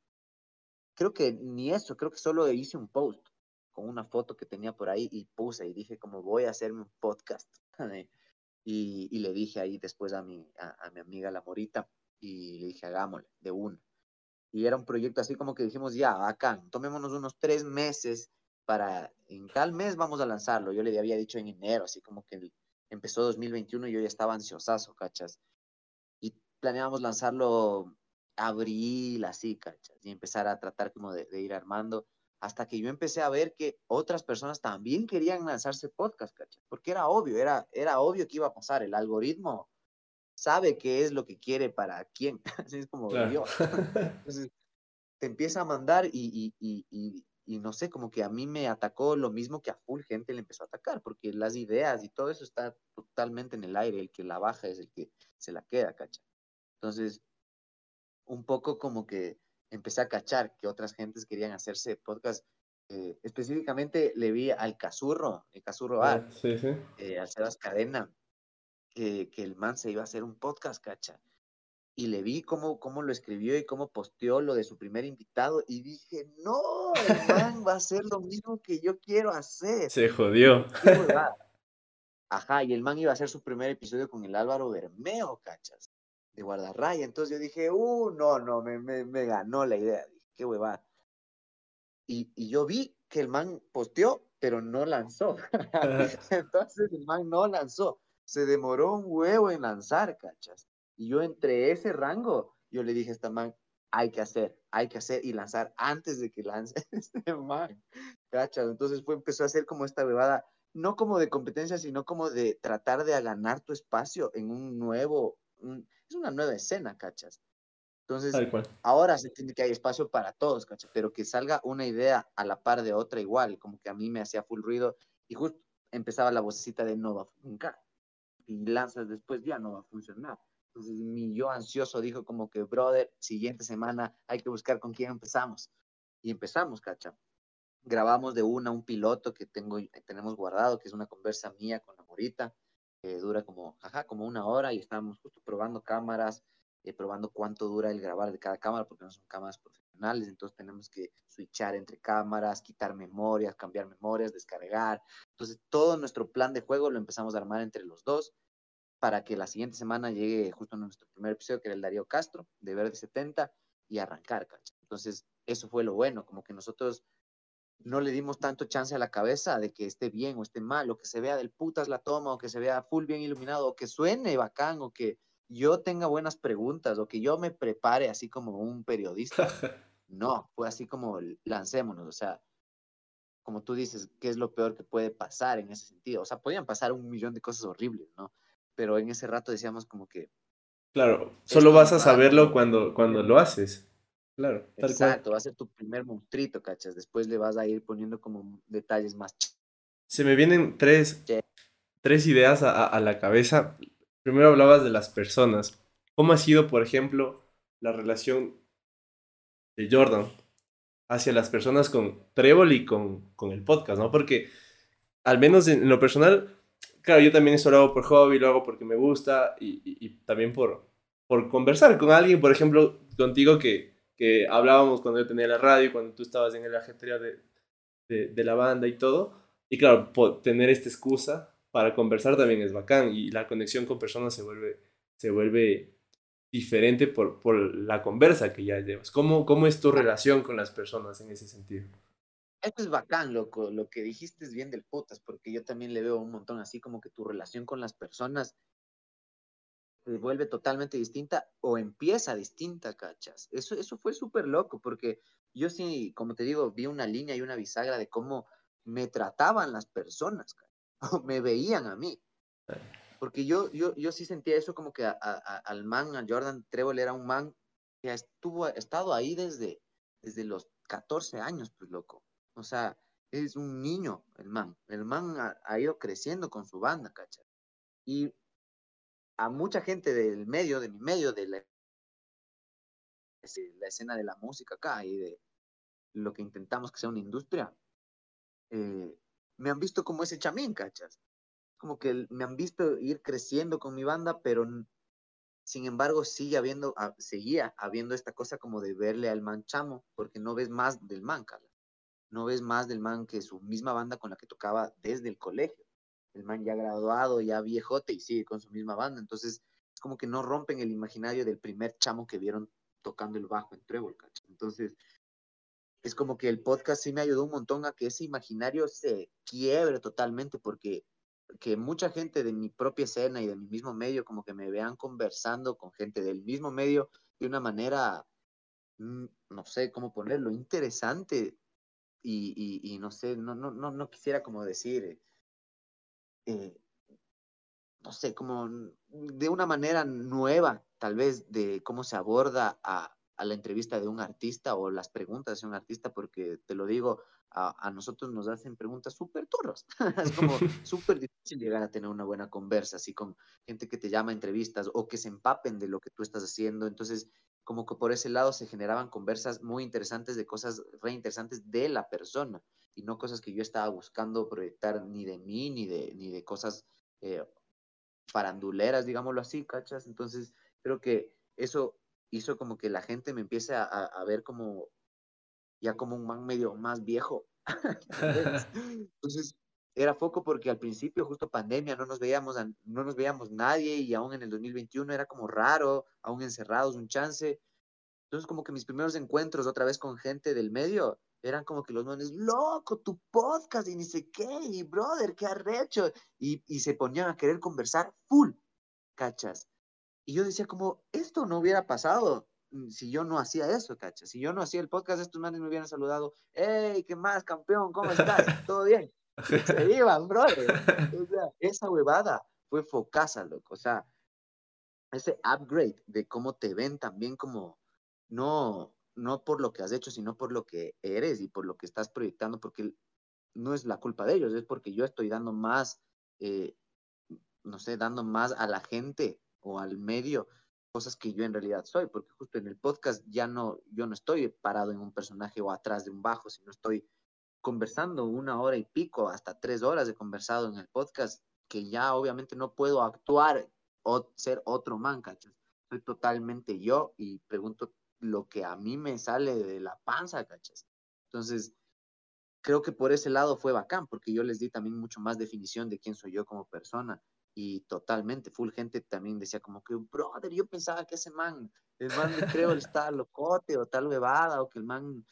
Creo que ni eso, creo que solo hice un post con una foto que tenía por ahí y puse y dije como voy a hacerme un podcast. (laughs) Y, y, le dije ahí después a mi, a, a, mi amiga La Morita y le dije, hagámosle, de una. Y era un proyecto así como que dijimos, ya, bacán, tomémonos unos tres meses para, en tal mes vamos a lanzarlo. Yo le había dicho en enero, así como que empezó 2021 y yo ya estaba ansiosazo, cachas. Y planeábamos lanzarlo abril, así, cachas, y empezar a tratar como de, de ir armando hasta que yo empecé a ver que otras personas también querían lanzarse podcast, ¿cachai? Porque era obvio, era, era obvio que iba a pasar. El algoritmo sabe qué es lo que quiere para quién. (laughs) Así es como claro. yo. (laughs) Entonces, te empieza a mandar y, y, y, y, no sé, como que a mí me atacó lo mismo que a full gente le empezó a atacar, porque las ideas y todo eso está totalmente en el aire. El que la baja es el que se la queda, ¿cachai? Entonces, un poco como que empecé a cachar que otras gentes querían hacerse podcast. Eh, específicamente le vi al Cazurro, el Cazurro Ah, Art, sí, sí. eh, al Sebas Cadena, que, que el man se iba a hacer un podcast, cacha. Y le vi cómo, cómo lo escribió y cómo posteó lo de su primer invitado y dije, no, el man va a hacer lo mismo que yo quiero hacer. Se jodió. (laughs) Ajá, y el man iba a hacer su primer episodio con el Álvaro Bermeo, cachas, de Guardarraya. Entonces yo dije, uh, no, no, me, me, me ganó la idea. Dije, qué huevada. Y, y yo vi que el man posteó, pero no lanzó. (laughs) Entonces el man no lanzó. Se demoró un huevo en lanzar, cachas. Y yo entre ese rango, yo le dije a esta man, hay que hacer, hay que hacer y lanzar antes de que lance (laughs) este man, cachas. Entonces fue, empezó a hacer como esta bebada, no como de competencia, sino como de tratar de ganar tu espacio en un nuevo, un- es una nueva escena, cachas. Entonces, ahora se entiende que hay espacio para todos, ¿cachai? Pero que salga una idea a la par de otra igual, como que a mí me hacía full ruido y justo empezaba la vocecita de no va a funcionar. Y lanzas después, ya no va a funcionar. Entonces mi yo ansioso dijo como que, brother, siguiente semana hay que buscar con quién empezamos. Y empezamos, ¿cacha? Grabamos de una un piloto que tengo, tenemos guardado, que es una conversa mía con la morita, que dura como, ajá, como una hora y estábamos justo probando cámaras, eh, probando cuánto dura el grabar de cada cámara, porque no son cámaras entonces tenemos que switchar entre cámaras, quitar memorias, cambiar memorias, descargar. Entonces, todo nuestro plan de juego lo empezamos a armar entre los dos para que la siguiente semana llegue justo nuestro primer episodio, que era el Darío Castro, de Verde 70, y arrancar, ¿cacha? Entonces, eso fue lo bueno, como que nosotros no le dimos tanto chance a la cabeza de que esté bien o esté mal, o que se vea del putas la toma, o que se vea full bien iluminado, o que suene bacán, o que yo tenga buenas preguntas, o que yo me prepare así como un periodista. (laughs) No, fue así como lancémonos, o sea, como tú dices, ¿qué es lo peor que puede pasar en ese sentido? O sea, podían pasar un millón de cosas horribles, ¿no? Pero en ese rato decíamos como que... Claro, solo vas a saberlo cuando, cuando lo haces. Claro, tal cual. Exacto, va a ser tu primer monstruito, ¿cachas? Después le vas a ir poniendo como detalles más... Se me vienen tres, tres ideas a- a la cabeza. Primero hablabas de las personas. ¿Cómo ha sido, por ejemplo, la relación de Jordan hacia las personas con Trébol y con, con el podcast, ¿no? Porque al menos en, lo personal, claro, yo también esto lo hago por hobby, lo hago porque me gusta y, y- también por, por conversar con alguien, por ejemplo, contigo que, que hablábamos cuando yo tenía la radio, cuando tú estabas en el ajetreo de, de, la banda y todo. Y claro, po- tener esta excusa para conversar también es bacán y la conexión con personas se vuelve, se vuelve diferente por, por la conversa que ya llevas. ¿Cómo, ¿Cómo es tu relación con las personas en ese sentido? Esto es bacán, loco. Lo que dijiste es bien del putas, porque yo también le veo un montón así como que tu relación con las personas se vuelve totalmente distinta o empieza distinta, cachas. Eso, eso fue súper loco, porque yo sí, como te digo, vi una línea y una bisagra de cómo me trataban las personas, ca- (laughs) o me veían a mí. Porque yo, yo, yo sí sentía eso como que al man, a Jordan Trevor era un man que estuvo, ha estado ahí desde, desde los 14 años, pues loco. O sea, es un niño el man. El man ha, ha ido creciendo con su banda, ¿cachai? Y a mucha gente del medio, de mi medio, de la, de la escena de la música acá y de lo que intentamos que sea una industria, eh, me han visto como ese chamín, ¿cachas? Como que me han visto ir creciendo con mi banda, pero sin embargo sigue habiendo, ah, seguía habiendo esta cosa como de verle al man chamo, porque no ves más del man, Carla. No ves más del man que su misma banda con la que tocaba desde el colegio. El man ya graduado, ya viejote y sigue con su misma banda. Entonces, es como que no rompen el imaginario del primer chamo que vieron tocando el bajo en Trébol, ¿cachai? Entonces, es como que el podcast sí me ayudó un montón a que ese imaginario se quiebre totalmente, porque que mucha gente de mi propia escena y de mi mismo medio, como que me vean conversando con gente del mismo medio de una manera, mm, no sé cómo ponerlo, interesante y, y, no sé, no, no, no, no quisiera como decir, eh, no sé, como de una manera nueva, tal vez, de cómo se aborda a, a la entrevista de un artista o las preguntas de un artista, porque te lo digo, a, a nosotros nos hacen preguntas súper turras. (laughs) es como (laughs) súper difícil llegar a tener una buena conversa, así con gente que te llama a entrevistas o que se empapen de lo que tú estás haciendo. Entonces, como que por ese lado se generaban conversas muy interesantes de cosas re interesantes de la persona y no cosas que yo estaba buscando proyectar ni de mí ni de, ni de cosas eh, faranduleras, digámoslo así, ¿cachas? Entonces creo que eso hizo como que la gente me empiece a, a ver como ya como un man medio más viejo. (laughs) (laughs) Entonces, era foco porque al principio, justo pandemia, no nos veíamos, no nos veíamos nadie y aún en el 2021 era como raro, aún encerrados, un chance. Entonces, como que mis primeros encuentros otra vez con gente del medio eran como que los manes, loco, tu podcast y ni sé qué, y brother, qué arrecho. Y, y se ponían a querer conversar full, ¿cachas? Y yo decía como, esto no hubiera pasado si yo no hacía eso, cacha. Si yo no hacía el podcast, estos manes me hubieran saludado. ¡Hey, qué más, campeón! ¿Cómo estás? (laughs) ¿Todo bien? Se (laughs) iban, brother. O sea, esa huevada fue focasa, loco. O sea, ese upgrade de cómo te ven también como, no, no por lo que has hecho, sino por lo que eres y por lo que estás proyectando, porque no es la culpa de ellos, es porque yo estoy dando más, eh, no sé, dando más a la gente o al medio cosas que yo en realidad soy, porque justo en el podcast ya no, yo no estoy parado en un personaje o atrás de un bajo, sino estoy conversando una hora y pico, hasta tres horas he conversado en el podcast, que ya obviamente no puedo actuar o ser otro man, ¿cachas? Soy totalmente yo y pregunto lo que a mí me sale de la panza, ¿cachas? Entonces, creo que por ese lado fue bacán, porque yo les di también mucho más definición de quién soy yo como persona y totalmente, full gente también decía como que, brother, yo pensaba que ese man, el man creo (laughs) está locote o tal bebada, o que el man,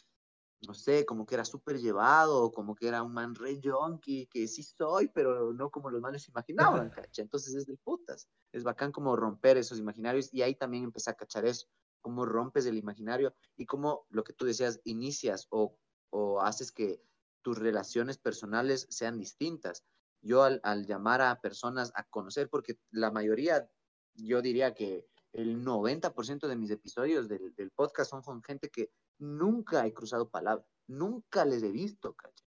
no sé, como que era súper llevado, o como que era un man re junkie, que sí soy, pero no como los manes imaginaban, (laughs) ¿cacha? Entonces es de putas, es bacán como romper esos imaginarios, y ahí también empecé a cachar eso, cómo rompes el imaginario, y cómo lo que tú decías, inicias o, o haces que tus relaciones personales sean distintas yo al, llamar a personas a conocer, porque la mayoría, yo diría que el 90% de mis episodios del, podcast son con gente que nunca he cruzado palabra, nunca les he visto, ¿cacha?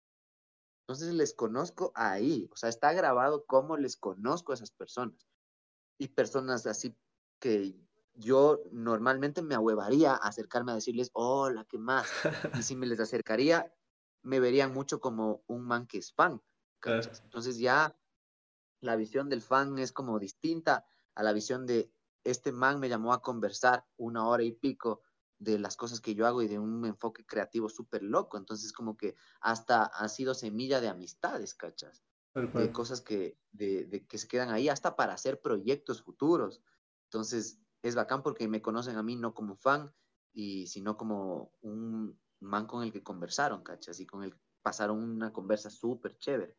Entonces les conozco ahí, o sea, está grabado cómo les conozco a esas personas. Y personas así que yo normalmente me ahuevaría a acercarme a decirles, hola, ¿qué más? (laughs) Y si me les acercaría, me verían mucho como un man que es fan. Entonces ya la visión del fan es como distinta a la visión de este man me llamó a conversar una hora y pico de las cosas que yo hago y de un enfoque creativo súper loco. Entonces como que hasta ha sido semilla de amistades, ¿cachas? De cosas que, de, que se quedan ahí hasta para hacer proyectos futuros. Entonces es bacán porque me conocen a mí no como fan, y sino como un man con el que conversaron, ¿cachas? Y con el que pasaron una conversa súper chévere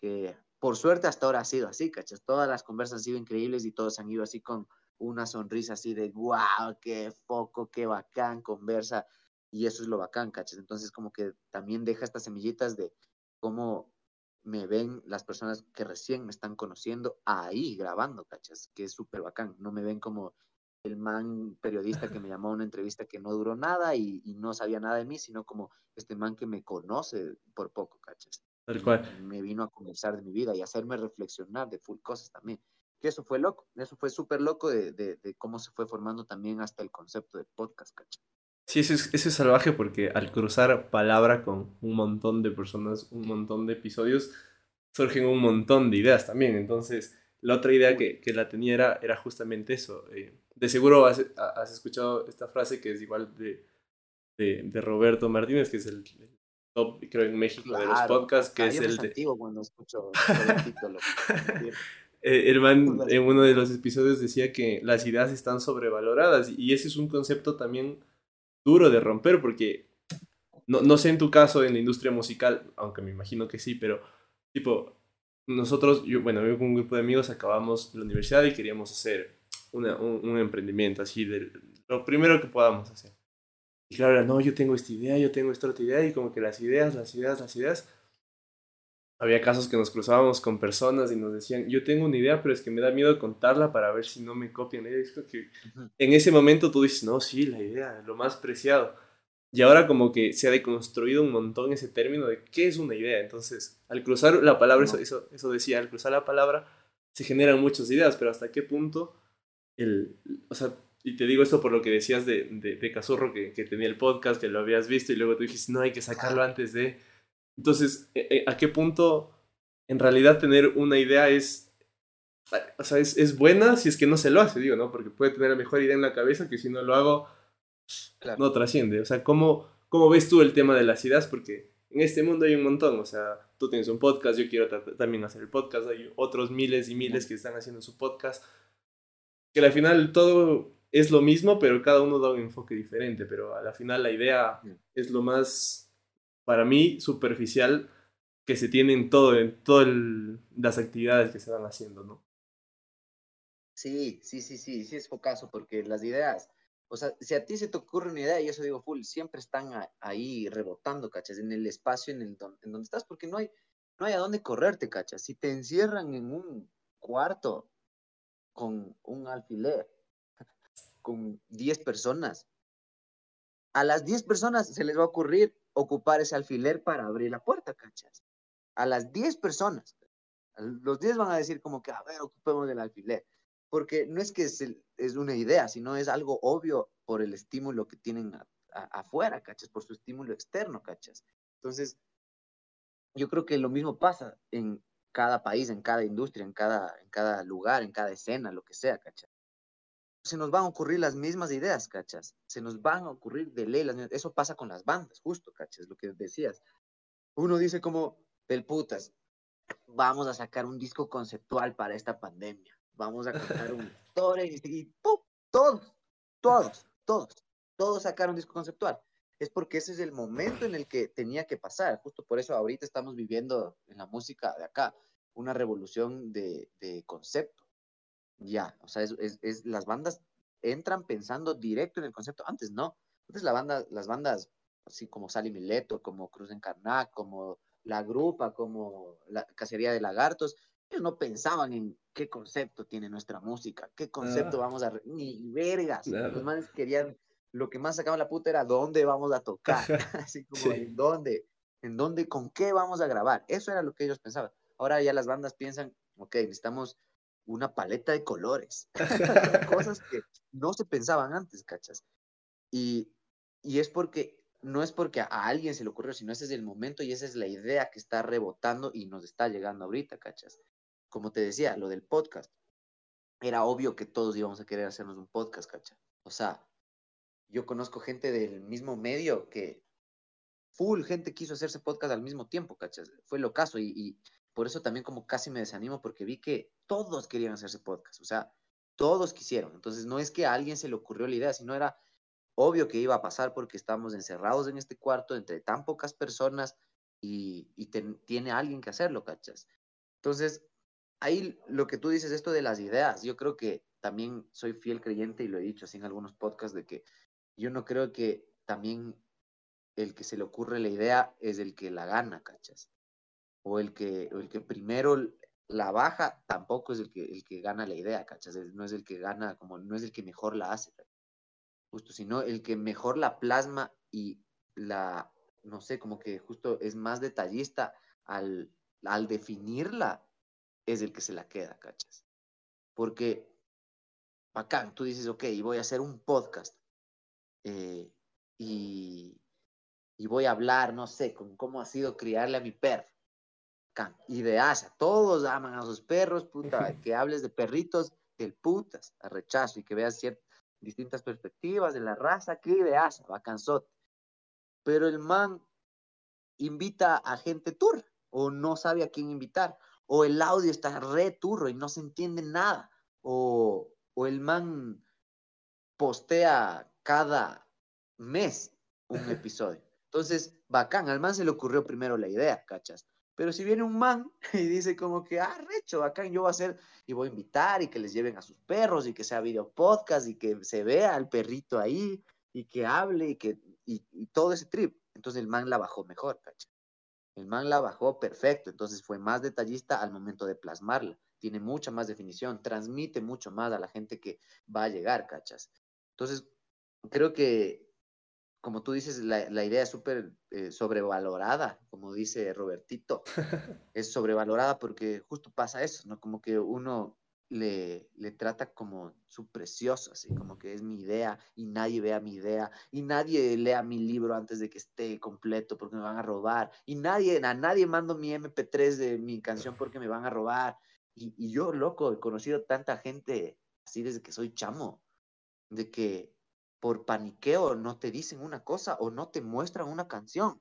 que por suerte hasta ahora ha sido así, ¿cachas? Todas las conversas han sido increíbles y todos han ido así con una sonrisa así de, wow, qué foco, qué bacán, conversa. Y eso es lo bacán, ¿cachas? Entonces como que también deja estas semillitas de cómo me ven las personas que recién me están conociendo ahí grabando, ¿cachas? Que es súper bacán. No me ven como el man periodista que me (laughs) llamó a una entrevista que no duró nada y, y no sabía nada de mí, sino como este man que me conoce por poco, ¿cachas? Me vino a conversar de mi vida y hacerme reflexionar de full cosas también. Que eso fue loco, eso fue súper loco de, de, cómo se fue formando también hasta el concepto del podcast, ¿cachai? Sí, eso es, eso es salvaje porque al cruzar palabra con un montón de personas, un montón de episodios, surgen un montón de ideas también. Entonces, la otra idea que, que la tenía era, era justamente eso. Eh, de seguro has, has, escuchado esta frase que es igual de, de, de Roberto Martínez, que es el, creo, en México de los podcasts, que es el de... cuando escucho el título. (laughs) Eh, el man en uno de los episodios decía que las ideas están sobrevaloradas y ese es un concepto también duro de romper porque no, no sé en tu caso en la industria musical, aunque me imagino que sí, pero tipo, nosotros, yo, bueno, yo con un grupo de amigos acabamos la universidad y queríamos hacer una, un, un, emprendimiento así de lo primero que podamos hacer. Y claro, no, yo tengo esta idea, yo tengo esta otra idea, y como que las ideas, las ideas, las ideas. Había casos que nos cruzábamos con personas y nos decían, yo tengo una idea, pero es que me da miedo contarla para ver si no me copian. Y que en ese momento tú dices, no, sí, la idea, lo más preciado. Y ahora como que se ha deconstruido un montón ese término de qué es una idea. Entonces, al cruzar la palabra, eso, eso, eso decía, al cruzar la palabra se generan muchas ideas, pero hasta qué punto el, o sea, y te digo esto por lo que decías de, de, de Cazurro, que, que, tenía el podcast, que lo habías visto y luego tú dijiste, no, hay que sacarlo antes de... Entonces, eh, eh, ¿a qué punto en realidad tener una idea es, o sea, es, es, buena si es que no se lo hace, digo, ¿no? Porque puede tener la mejor idea en la cabeza que si no lo hago, claro. no trasciende. O sea, ¿cómo, ¿cómo ves tú el tema de las ideas? Porque en este mundo hay un montón, o sea, tú tienes un podcast, yo quiero también hacer el podcast, hay otros miles y miles que están haciendo su podcast, que al final todo es lo mismo, pero cada uno da un enfoque diferente, pero a la final la idea es lo más, para mí, superficial que se tiene en todo, en todas las actividades que se van haciendo, ¿no? Sí, sí, sí, sí, sí es focazo, porque las ideas, o sea, si a ti se te ocurre una idea, y eso digo full, siempre están ahí rebotando, ¿cachas? En el espacio en, el en donde estás, porque no hay, no hay a dónde correrte, ¿cachas? Si te encierran en un cuarto con un alfiler, con 10 personas. A las 10 personas se les va a ocurrir ocupar ese alfiler para abrir la puerta, ¿cachas? A las 10 personas. Los 10 van a decir como que, a ver, ocupemos el alfiler. Porque no es que es, es una idea, sino es algo obvio por el estímulo que tienen afuera, ¿cachas? Por su estímulo externo, ¿cachas? Entonces, yo creo que lo mismo pasa en cada país, en cada industria, en cada, en cada lugar, en cada escena, lo que sea, ¿cachas? Se nos van a ocurrir las mismas ideas, ¿cachas? Se nos van a ocurrir de ley las mismas. Eso pasa con las bandas, justo, ¿cachas? Lo que decías. Uno dice como, del putas, vamos a sacar un disco conceptual para esta pandemia. Vamos a cantar un (laughs) y, ¡pum! todos, todos, todos, todos sacaron un disco conceptual. Es porque ese es el momento en el que tenía que pasar. Justo por eso ahorita estamos viviendo en la música de acá una revolución de, de concepto ya, o sea, es, es, las bandas entran pensando directo en el concepto. Antes no. Antes la banda, las bandas, así como Sally Mileto, como Cruz Encarnat, como La Grupa, como la Cacería de Lagartos, ellos no pensaban en qué concepto tiene nuestra música, qué concepto ah. vamos a... Ni vergas. Los manes querían... Lo que más sacaba la puta era dónde vamos a tocar. (laughs) (laughs) así como en dónde, en dónde, con qué vamos a grabar. Eso era lo que ellos pensaban. Ahora ya las bandas piensan, ok, necesitamos una paleta de colores. (laughs) (laughs) Cosas que no se pensaban antes, ¿cachas? Y, y es porque, no es porque a alguien se le ocurrió, sino ese es el momento y esa es la idea que está rebotando y nos está llegando ahorita, ¿cachas? Como te decía, lo del podcast. Era obvio que todos íbamos a querer hacernos un podcast, ¿cachas? O sea, yo conozco gente del mismo medio que full gente quiso hacerse podcast al mismo tiempo, ¿cachas? Fue lo caso y, y por eso también como casi me desanimo porque vi que todos querían hacerse podcast, o sea, todos quisieron. Entonces no es que a alguien se le ocurrió la idea, sino era obvio que iba a pasar porque estamos encerrados en este cuarto entre tan pocas personas y, tiene alguien que hacerlo, ¿cachas? Entonces, ahí lo que tú dices, esto de las ideas, yo creo que también soy fiel creyente y lo he dicho así en algunos podcasts de que yo no creo que también el que se le ocurre la idea es el que la gana, ¿cachas? o el que, el que primero la baja tampoco es el que, el que gana la idea, ¿cachas? No es el que gana, como no es el que mejor la hace, justo, sino el que mejor la plasma y la, no sé, como que justo es más detallista al, al definirla, es el que se la queda, ¿cachas? Porque, bacán, tú dices, ok, voy a hacer un podcast eh, y, y voy a hablar, no sé, con cómo ha sido criarle a mi perro ideasa, todos aman a sus perros, puta, que hables de perritos del putas, a rechazo y que veas ciertas distintas perspectivas de la raza, que ideasa, bacanzote. Pero el man invita a gente tour o no sabe a quién invitar, o el audio está re turro y no se entiende nada, o, o el man postea cada mes un (laughs) episodio. Entonces, bacán, al man se le ocurrió primero la idea, ¿cachas? Pero si viene un man (laughs) y dice como que, ah, recho, acá yo voy a hacer y voy a invitar y que les lleven a sus perros y que sea video podcast y que se vea al perrito ahí y que hable y que y, todo ese trip. Entonces el man la bajó mejor, ¿cachai? El man la bajó perfecto, entonces fue más detallista al momento de plasmarla. Tiene mucha más definición, transmite mucho más a la gente que va a llegar, ¿cachas? Entonces, creo que como tú dices, la, la idea es súper eh, sobrevalorada, como dice Robertito. (laughs) es sobrevalorada porque justo pasa eso, ¿no? Como que uno le, le trata como su precioso, así como que es mi idea y nadie vea mi idea y nadie lea mi libro antes de que esté completo porque me van a robar y nadie, a nadie mando mi MP3 de mi canción porque me van a robar. Y, y yo, loco, he conocido tanta gente así desde que soy chamo, de que por paniqueo no te dicen una cosa o no te muestran una canción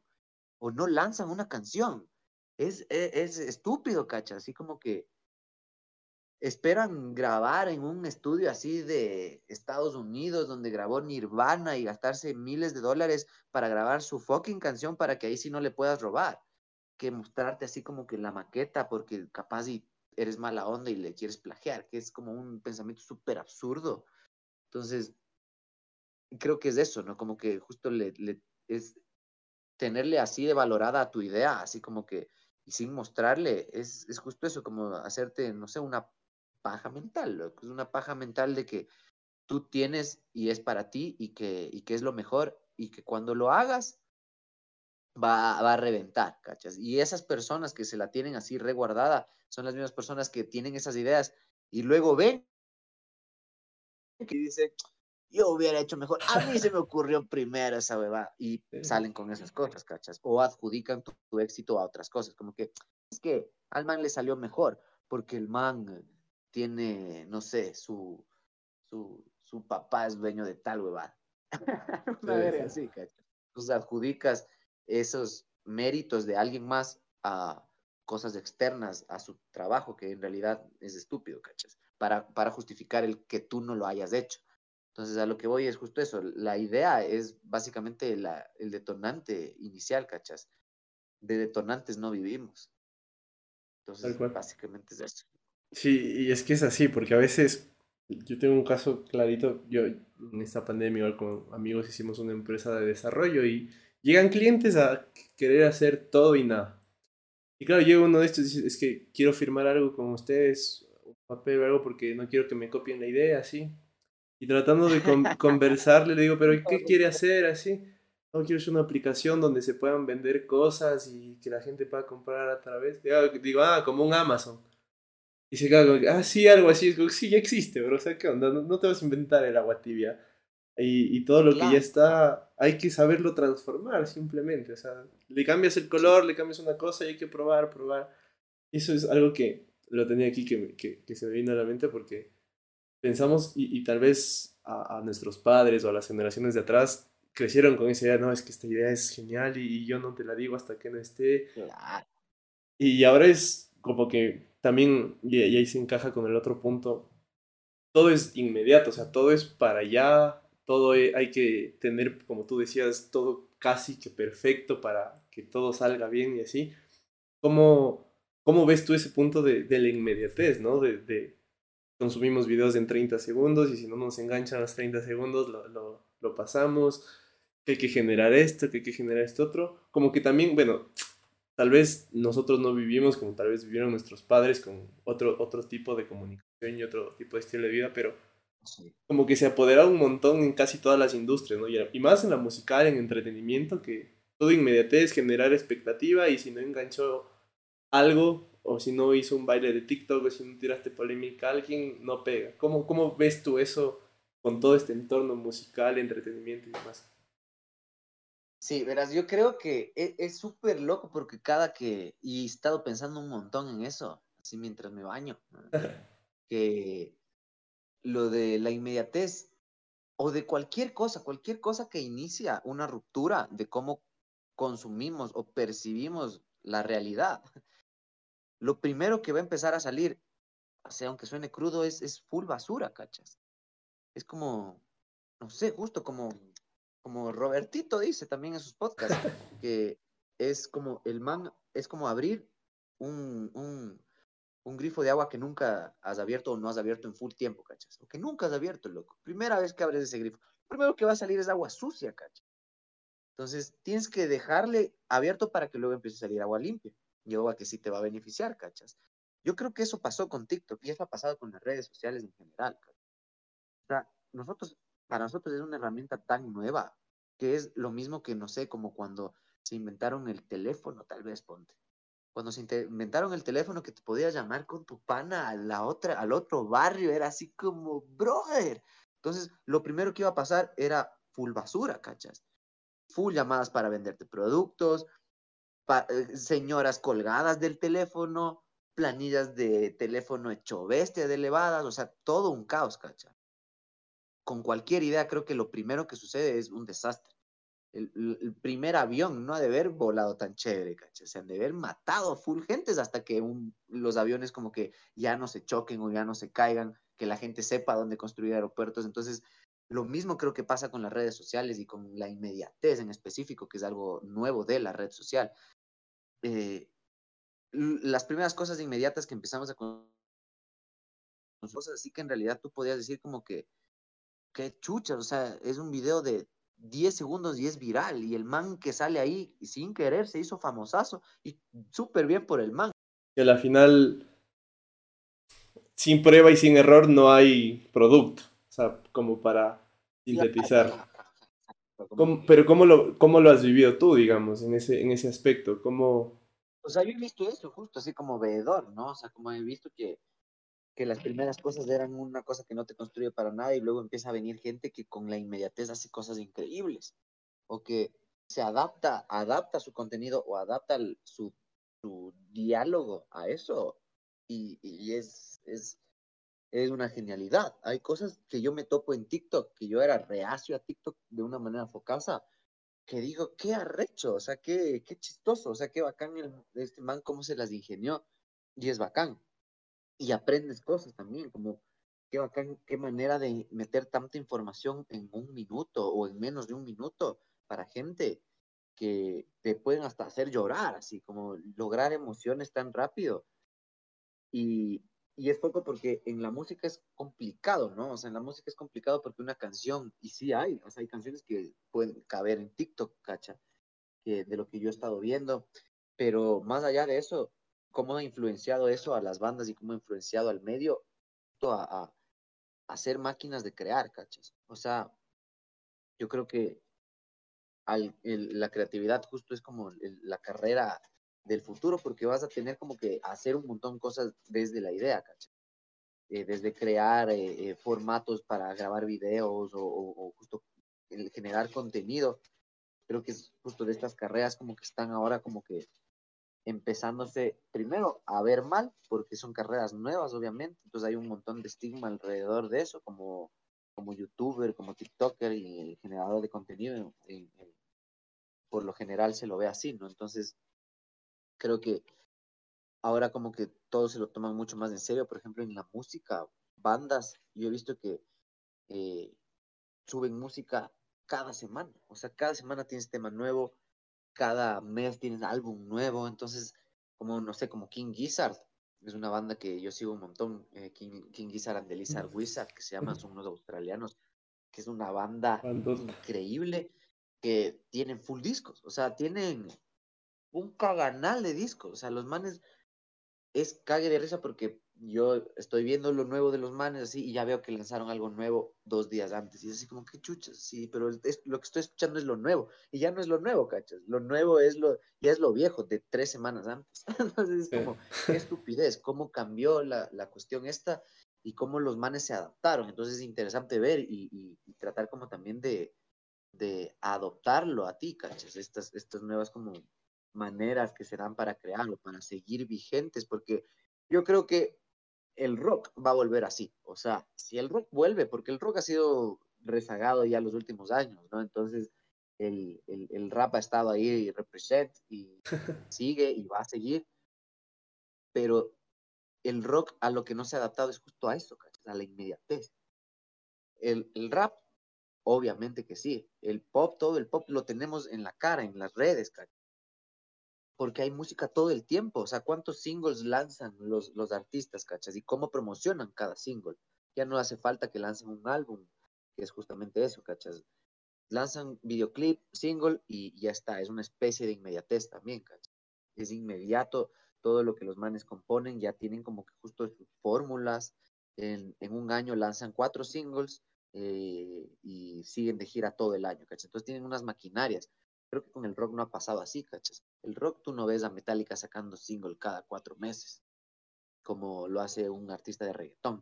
o no lanzan una canción. Es, es, es estúpido, cacha, así como que esperan grabar en un estudio así de Estados Unidos donde grabó Nirvana y gastarse miles de dólares para grabar su fucking canción para que ahí sí no le puedas robar, que mostrarte así como que la maqueta porque capaz y eres mala onda y le quieres plagiar, que es como un pensamiento súper absurdo. Entonces, creo que es eso, ¿no? Como que justo le, le, es tenerle así de valorada a tu idea, así como que, y sin mostrarle, es, es justo eso, como hacerte, no sé, una paja mental, es una paja mental de que tú tienes y es para ti y que, y que es lo mejor y que cuando lo hagas va, va a reventar, ¿cachas? Y esas personas que se la tienen así reguardada son las mismas personas que tienen esas ideas y luego ven que dice, yo hubiera hecho mejor, a mí se me ocurrió primero esa beba y (laughs) salen con esas cosas, ¿cachas? O adjudican tu, tu éxito a otras cosas, como que es que al man le salió mejor porque el man tiene, no sé, su, su, su papá es dueño de tal huevada. (laughs) Una verga así, ¿cachas? Entonces adjudicas esos méritos de alguien más a cosas externas a su trabajo, que en realidad es estúpido, ¿cachas? Para, para justificar el que tú no lo hayas hecho. Entonces, a lo que voy es justo eso. La idea es básicamente la, el detonante inicial, ¿cachas? De detonantes no vivimos. Entonces, básicamente es eso. Sí, y es que es así, porque a veces yo tengo un caso clarito, yo en esta pandemia igual con amigos hicimos una empresa de desarrollo y llegan clientes a querer hacer todo y nada. Y claro, llega uno de estos y dice, es que quiero firmar algo con ustedes, un papel o algo porque no quiero que me copien la idea, así. Y tratando de con (laughs) conversarle, le digo, pero ¿qué quiere hacer así? No quiero hacer una aplicación donde se puedan vender cosas y que la gente pueda comprar a través. Digo, ah, como un Amazon. Y se queda como, ah, sí, algo así. Como, sí, ya existe, bro. O sea, ¿qué onda? No, te vas a inventar el agua tibia. Y, y todo lo que ya está, hay que saberlo transformar simplemente. O sea, le cambias el color, le cambias una cosa y hay que probar, probar. Eso es algo que lo tenía aquí que, que, que se me vino a la mente porque pensamos y, y tal vez a, a, nuestros padres o a las generaciones de atrás crecieron con esa idea, no, es que esta idea es genial y, y yo no te la digo hasta que no esté. Y ahora es como que también, y, ahí se encaja con el otro punto, todo es inmediato, o sea, todo es para allá, todo hay que tener, como tú decías, todo casi que perfecto para que todo salga bien y así. ¿Cómo, cómo ves tú ese punto de, de la inmediatez, ¿no? De, de, consumimos videos en 30 segundos y si no nos enganchan los 30 segundos lo, lo, lo pasamos, que hay que generar esto, que hay que generar esto otro. Como que también, bueno, tal vez nosotros no vivimos como tal vez vivieron nuestros padres con otro, otro tipo de comunicación y otro tipo de estilo de vida, pero sí. como que se apodera un montón en casi todas las industrias, ¿no? Y, más en la musical, en entretenimiento, que todo inmediatez, generar expectativa y si no enganchó algo o si no hizo un baile de TikTok o si no tiraste polémica a alguien, no pega. ¿Cómo, ¿Cómo ves tú eso con todo este entorno musical, entretenimiento y demás? Sí, verás, yo creo que e, es súper loco porque cada que, y he estado pensando un montón en eso, así mientras me baño, (laughs) que lo de la inmediatez o de cualquier cosa, cualquier cosa que inicia una ruptura de cómo consumimos o percibimos la realidad, lo primero que va a empezar a salir, o sea, aunque suene crudo, es, es full basura, ¿cachas? Es como, no sé, justo como como Robertito dice también en sus podcasts, (laughs) que es como el man, es como abrir un, un, un, grifo de agua que nunca has abierto o no has abierto en full tiempo, ¿cachas? O que nunca has abierto, loco. Primera vez que abres ese grifo, lo primero que va a salir es agua sucia, ¿cachas? Entonces tienes que dejarle abierto para que luego empiece a salir agua limpia agua que sí te va a beneficiar, ¿cachas? Yo creo que eso pasó con TikTok y eso ha pasado con las redes sociales en general. nosotros para nosotros es una herramienta tan nueva que es lo mismo que, no sé, como cuando se inventaron el teléfono, tal vez, ponte, cuando se inventaron el teléfono que te podías llamar con tu pana a la otra, al otro barrio, era así como, brother. Entonces, lo primero que iba a pasar era full basura, ¿cachas? Full llamadas para venderte productos, señoras colgadas del teléfono, planillas de teléfono hecho bestia de elevadas, o sea, todo un caos, ¿cachas? Con cualquier idea, creo que lo primero que sucede es un desastre el, primer avión no ha de haber volado tan chévere, ¿cachai? Se han de haber matado full gentes hasta que los aviones como que ya no se choquen o ya no se caigan, que la gente sepa dónde construir aeropuertos. Entonces, lo mismo creo que pasa con las redes sociales y con la inmediatez en específico, que es algo nuevo de la red social. Eh, las primeras cosas inmediatas que empezamos a cosas así que en realidad tú podías decir como que qué chucha, o sea, es un video de 10 segundos y es viral. Y el man que sale ahí sin querer se hizo famosazo y súper bien por el man. Que al final, sin prueba y sin error, no hay producto. O sea, como para sintetizar. Pero ¿cómo lo, ¿cómo lo has vivido tú, digamos, en ese, en ese aspecto? ¿Cómo... O sea, yo he visto eso justo así como veedor, ¿no? O sea, como he visto que que las primeras cosas eran una cosa que no te construye para nada y luego empieza a venir gente que con la inmediatez hace cosas increíbles o que se adapta, adapta su contenido o adapta su, su diálogo a eso y, y es, es, es, una genialidad. Hay cosas que yo me topo en TikTok, que yo era reacio a TikTok de una manera focasa, que digo, qué arrecho, o sea, qué, qué chistoso, o sea, qué bacán este man, cómo se las ingenió y es bacán y aprendes cosas también, como qué bacán, qué manera de meter tanta información en un minuto o en menos de un minuto para gente que te pueden hasta hacer llorar, así como lograr emociones tan rápido. Y, y es poco porque en la música es complicado, ¿no? O sea, en la música es complicado porque una canción, y sí hay, o sea, hay canciones que pueden caber en TikTok, cacha, que de lo que yo he estado viendo, pero más allá de eso, cómo ha influenciado eso a las bandas y cómo ha influenciado al medio a, a, ser máquinas de crear, ¿cachas? O sea, yo creo que la creatividad justo es como la carrera del futuro porque vas a tener como que hacer un montón de cosas desde la idea, ¿cachas? Eh, desde crear eh, eh, formatos para grabar videos o, justo generar contenido. Creo que es justo de estas carreras como que están ahora como que empezándose primero a ver mal, porque son carreras nuevas, obviamente, entonces hay un montón de estigma alrededor de eso, como, como youtuber, como TikToker y generador de contenido, por lo general se lo ve así, ¿no? Entonces, creo que ahora como que todos se lo toman mucho más en serio, por ejemplo, en la música, bandas, yo he visto que eh, suben música cada semana, o sea, cada semana tienes tema nuevo, cada mes tienes álbum nuevo, entonces, como, no sé, como King Gizzard, es una banda que yo sigo un montón, eh, King, King, Gizzard and the Lizard Wizard, que se llama, son unos australianos, que es una banda increíble, que tienen full discos, o sea, tienen un caganal de discos, o sea, los manes es cague de risa porque yo estoy viendo lo nuevo de los manes así y ya veo que lanzaron algo nuevo dos días antes y es así como que chuchas, sí, pero lo que estoy escuchando es lo nuevo y ya no es lo nuevo, cachas, lo nuevo es lo, ya es lo viejo de tres semanas antes, (laughs) entonces es como, qué estupidez, cómo cambió la, la, cuestión esta y cómo los manes se adaptaron, entonces es interesante ver y, y, tratar como también de, de adoptarlo a ti, cachas, estas, estas nuevas como maneras que se dan para crearlo, para seguir vigentes, porque yo creo que el rock va a volver así. O sea, si el rock vuelve, porque el rock ha sido rezagado ya los últimos años, ¿no? Entonces, el, el, rap ha estado ahí represent y (laughs) sigue y va a seguir. Pero el rock a lo que no se ha adaptado es justo a eso, a la inmediatez. El, el rap, obviamente que sí. El pop, todo el pop lo tenemos en la cara, en las redes, porque hay música todo el tiempo. O sea, ¿cuántos singles lanzan los, los artistas, cachas? Y cómo promocionan cada single. Ya no hace falta que lancen un álbum, que es justamente eso, cachas. Lanzan videoclip, single y ya está. Es una especie de inmediatez también, cachas. Es inmediato todo lo que los manes componen, ya tienen como que justo sus fórmulas. En, un año lanzan cuatro singles eh, y siguen de gira todo el año, cachas. Entonces tienen unas maquinarias Creo que con el rock no ha pasado así, ¿cachas? El rock tú no ves a Metallica sacando single cada cuatro meses, como lo hace un artista de reggaetón,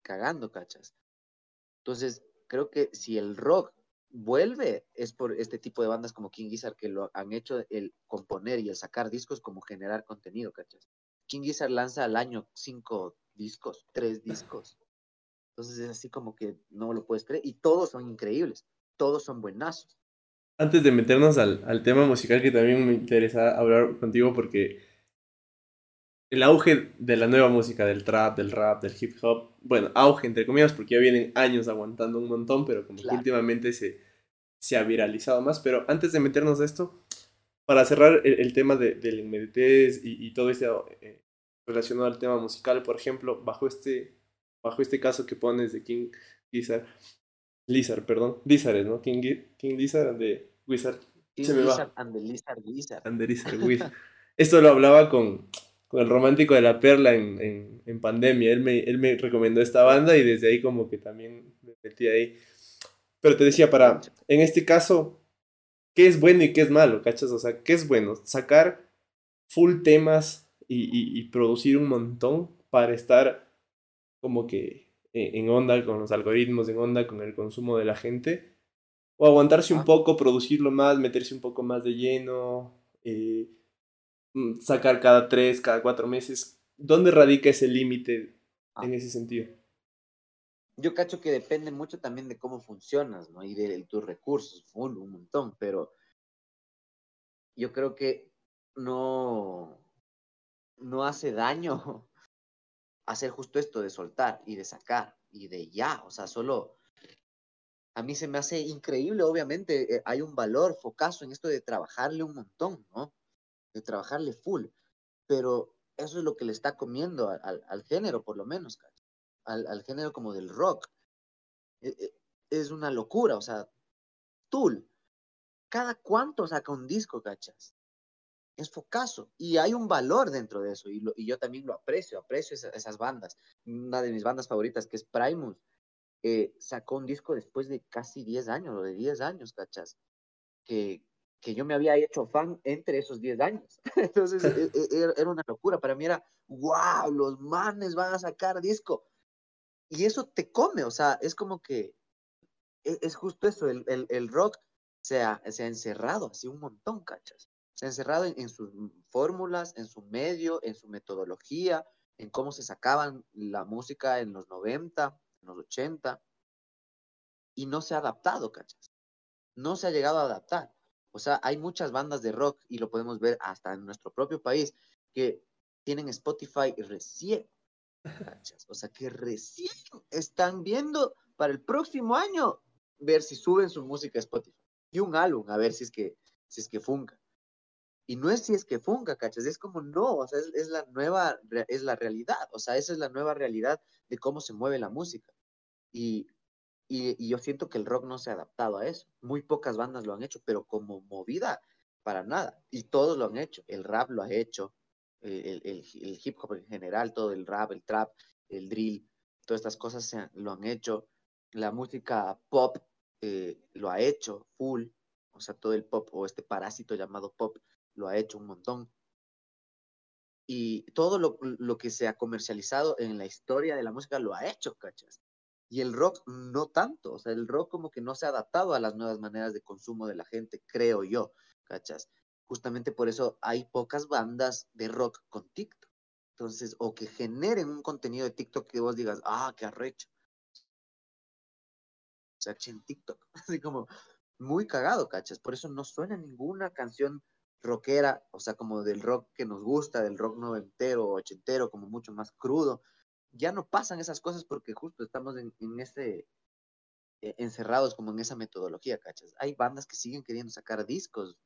cagando, ¿cachas? Entonces, creo que si el rock vuelve es por este tipo de bandas como King Gizzard que lo han hecho el componer y el sacar discos como generar contenido, ¿cachas? King Gizzard lanza al año cinco discos, tres discos. Entonces es así como que no lo puedes creer y todos son increíbles, todos son buenazos antes de meternos al, tema musical que también me interesa hablar contigo porque el auge de la nueva música, del trap, del rap, del hip hop, bueno, auge entre comillas porque ya vienen años aguantando un montón, pero como que últimamente se, se ha viralizado más. Pero antes de meternos a esto, para cerrar el, tema de, del inmediatez y, todo esto eh, relacionado al tema musical, por ejemplo, bajo este, bajo este caso que pones de King Gizzard, Lizard, perdón, Lizard, ¿no? King, King Lizard de Wizard. Se me va. And the Lizard Wizard. And the Lizard Wizard. Esto lo hablaba con, con el romántico de la perla en, en, en, pandemia. Él me, él me recomendó esta banda y desde ahí como que también me metí ahí. Pero te decía, para, en este caso, ¿qué es bueno y qué es malo? ¿Cachas? O sea, ¿qué es bueno? Sacar full temas y, y, y producir un montón para estar como que en onda con los algoritmos, en onda con el consumo de la gente o aguantarse un poco, producirlo más, meterse un poco más de lleno, eh, mm, sacar cada tres, cada cuatro meses. ¿Dónde radica ese límite ah. en ese sentido? Yo cacho que depende mucho también de cómo funcionas, ¿no? Y de, tus recursos, un, un montón, pero yo creo que no, no hace daño hacer justo esto de soltar y de sacar y de ya, o sea, solo a mí se me hace increíble, obviamente, eh, hay un valor, focazo en esto de trabajarle un montón, ¿no? De trabajarle full, pero eso es lo que le está comiendo al, género, por lo menos, al, al, género como del rock. E, e, es una locura, o sea, Tool, cada cuánto saca un disco, cachas. Es focazo y hay un valor dentro de eso y, y yo también lo aprecio, aprecio esas bandas. Una de mis bandas favoritas que es Primus, eh, sacó un disco después de casi 10 años, o de 10 años, ¿cachas? Que, que yo me había hecho fan entre esos 10 años. (laughs) Entonces e, e, era una locura. Para mí era, wow, los manes van a sacar disco. Y eso te come, o sea, es como que e, es, justo eso, el, el, el rock se ha, se ha, encerrado así un montón, ¿cachas? Se ha encerrado en, en sus fórmulas, en su medio, en su metodología, en cómo se sacaban la música en los 90, en los 80, y no se ha adaptado, ¿cachas? No se ha llegado a adaptar. O sea, hay muchas bandas de rock, y lo podemos ver hasta en nuestro propio país, que tienen Spotify recién, ¿cachas? O sea, que recién están viendo para el próximo año ver si suben su música a Spotify. Y un álbum, a ver si es que, si es que funca. Y no es si es que funca, ¿cachas? Es como no, o sea, es, la nueva, es la realidad, o sea, esa es la nueva realidad de cómo se mueve la música. Y, y, yo siento que el rock no se ha adaptado a eso. Muy pocas bandas lo han hecho, pero como movida, para nada. Y todos lo han hecho. El rap lo ha hecho, el, el, el hip hop en general, todo el rap, el trap, el drill, todas estas cosas se lo han hecho. La música pop eh, lo ha hecho full, o sea, todo el pop o este parásito llamado pop lo ha hecho un montón. Y todo lo, lo, que se ha comercializado en la historia de la música lo ha hecho, ¿cachas? Y el rock no tanto, o sea, el rock como que no se ha adaptado a las nuevas maneras de consumo de la gente, creo yo, ¿cachas? Justamente por eso hay pocas bandas de rock con TikTok. Entonces, o que generen un contenido de TikTok que vos digas, ah, qué arrecho. O sea, en TikTok, (laughs) así como muy cagado, ¿cachas? Por eso no suena ninguna canción rockera, o sea, como del rock que nos gusta, del rock noventero, ochentero, como mucho más crudo. Ya no pasan esas cosas porque justo estamos en, en este, e, encerrados como en esa metodología, ¿cachas? Hay bandas que siguen queriendo sacar discos,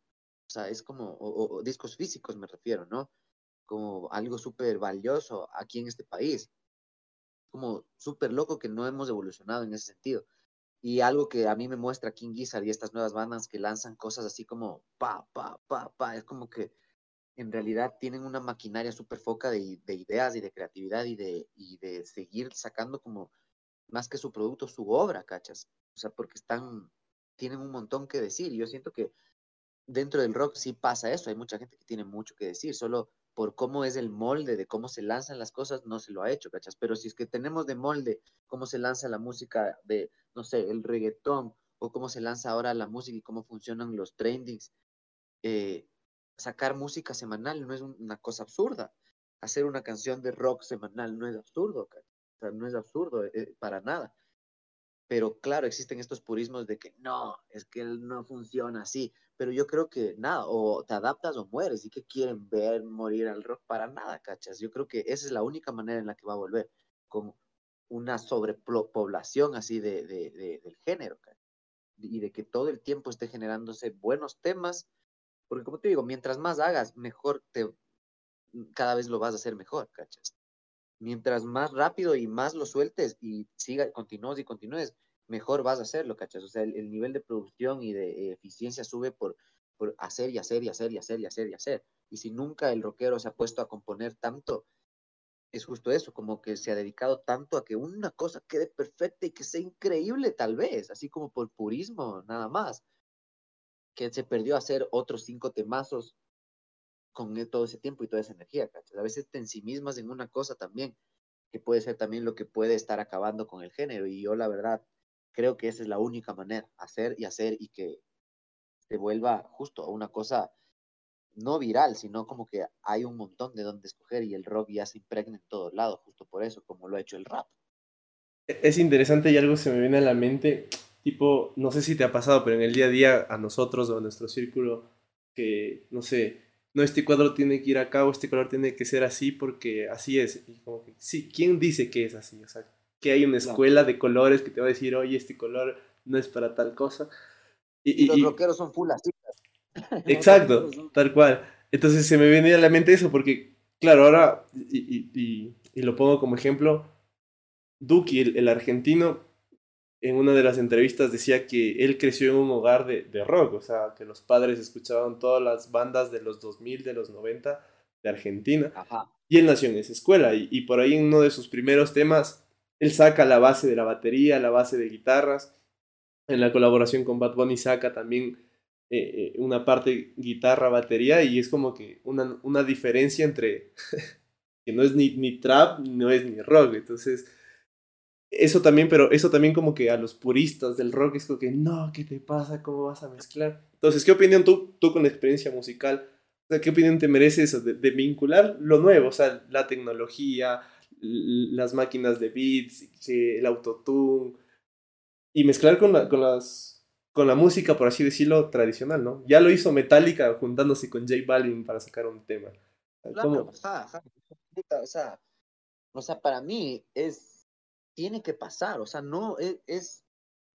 o sea, es como, o, discos físicos me refiero, ¿no? Como algo súper valioso aquí en este país. Como súper loco que no hemos evolucionado en ese sentido. Y algo que a mí me muestra King Gizzard y estas nuevas bandas que lanzan cosas así como pa, pa, pa, pa, es como que en realidad tienen una maquinaria súper foca de, de, ideas y de creatividad y de, y de seguir sacando como más que su producto, su obra, ¿cachas? O sea, porque están, tienen un montón que decir. Y yo siento que dentro del rock sí pasa eso, hay mucha gente que tiene mucho que decir, solo por cómo es el molde de cómo se lanzan las cosas, no se lo ha hecho, ¿cachas? Pero si es que tenemos de molde cómo se lanza la música de, no sé, el reggaetón, o cómo se lanza ahora la música y cómo funcionan los trendings, eh, sacar música semanal no es una cosa absurda. Hacer una canción de rock semanal no es absurdo, sea, no es absurdo eh, para nada. Pero claro, existen estos purismos de que no, es que no funciona así. Pero yo creo que nada, o te adaptas o mueres. ¿Y que quieren ver morir al rock? Para nada, cachas. Yo creo que esa es la única manera en la que va a volver, con una sobrepoblación así de, del género, Y de que todo el tiempo esté generándose buenos temas. Porque como te digo, mientras más hagas, mejor te, cada vez lo vas a hacer mejor, cachas mientras más rápido y más lo sueltes y siga, continúes y continúes, mejor vas a hacerlo, ¿cachas? O sea, el, nivel de producción y de eficiencia sube por, por hacer y hacer y hacer y hacer y hacer y hacer. Y si nunca el rockero se ha puesto a componer tanto, es justo eso, como que se ha dedicado tanto a que una cosa quede perfecta y que sea increíble tal vez, así como por purismo, nada más, que se perdió a hacer otros cinco temazos con e, todo ese tiempo y toda esa energía, ¿cachai? A veces te ensimismas en una cosa también, que puede ser también lo que puede estar acabando con el género. Y yo la verdad creo que esa es la única manera, hacer y hacer y que se vuelva justo una cosa no viral, sino como que hay un montón de donde escoger y el rock ya se impregna en todos lados, justo por eso, como lo ha hecho el rap. E, es interesante y algo se me viene a la mente, tipo, no sé si te ha pasado, pero en el día a día a nosotros o a nuestro círculo, que, no sé, no, este cuadro tiene que ir acá o este color tiene que ser así porque así es. Y como que, sí, ¿quién dice que es así? O que hay una escuela de colores que te va a decir, oye, este color no es para tal cosa. Y, los rockeros son full así. (laughs) Exacto, tal cual. Entonces se me viene a la mente eso porque, claro, ahora, y, lo pongo como ejemplo, Duki, el argentino, en una de las entrevistas decía que él creció en un hogar de, de, rock, o sea, que los padres escuchaban todas las bandas de los 2000, de los 90 de Argentina. Y él nació en esa escuela y, por ahí en uno de sus primeros temas, él saca la base de la batería, la base de guitarras. En la colaboración con Bad Bunny saca también eh, eh, una parte guitarra, batería y es como que una, una diferencia entre (laughs) que no es ni, trap, no es ni rock. Entonces eso también, pero eso también como que a los puristas del rock es como que, no, ¿qué te pasa? ¿Cómo vas a mezclar? Entonces, ¿qué opinión tú, tú con experiencia musical? O sea, ¿qué opinión te merece eso de, vincular lo nuevo? O sea, la tecnología, las máquinas de beats, el autotune, y mezclar con la, con las, con la música, por así decirlo, tradicional, ¿no? Ya lo hizo Metallica juntándose con J Balvin para sacar un tema. Claro, o sea, o sea, para mí es tiene que pasar, o sea, no, e, es,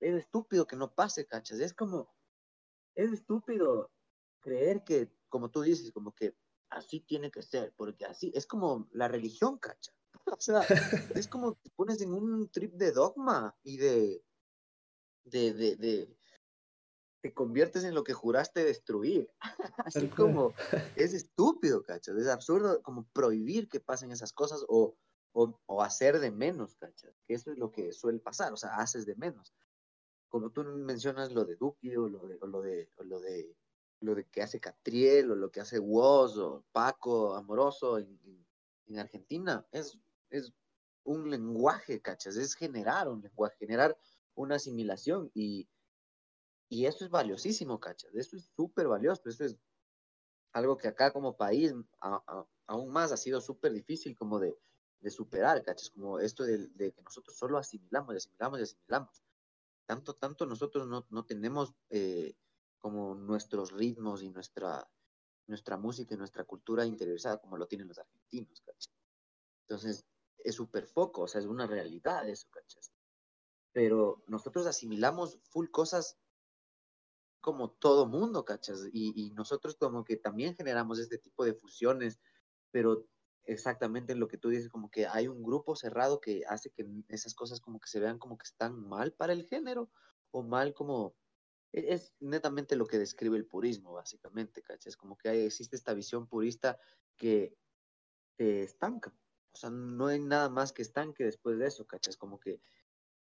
es, estúpido que no pase, cachas, es como, es estúpido creer que, como tú dices, como que así tiene que ser, porque así, es como la religión, cacha, (laughs) o sea, es como te pones en un trip de dogma y de, de, de, de te conviertes en lo que juraste destruir. (laughs) Así como es estúpido, cachas. Es absurdo como prohibir que pasen esas cosas o, o, hacer de menos, ¿cachai? Que eso es lo que suele pasar, o sea, haces de menos. Como tú mencionas lo de Duki o lo de, lo de, lo de, lo de que hace Catriel o lo que hace Woz o Paco Amoroso en, en, Argentina, es, es un lenguaje, ¿cachas? Es generar un lenguaje, generar una asimilación y, y eso es valiosísimo, ¿cachas? Eso es súper valioso, eso es algo que acá como país aún más ha sido súper difícil como de, de superar, ¿cachas? Como esto de, que nosotros solo asimilamos y asimilamos y asimilamos. Tanto, tanto nosotros no, no tenemos eh, como nuestros ritmos y nuestra, nuestra música y nuestra cultura interiorizada como lo tienen los argentinos, ¿cachas? Entonces, es súper foco, o sea, es una realidad eso, ¿cachas? Pero nosotros asimilamos full cosas como todo mundo, ¿cachas? Y, nosotros como que también generamos este tipo de fusiones, pero exactamente lo que tú dices, como que hay un grupo cerrado que hace que esas cosas como que se vean como que están mal para el género o mal como... E-, es netamente lo que describe el purismo, básicamente, ¿cachai? Es como que existe esta visión purista que te estanca. O sea, no hay nada más que estanque después de eso, ¿cachai? Es como que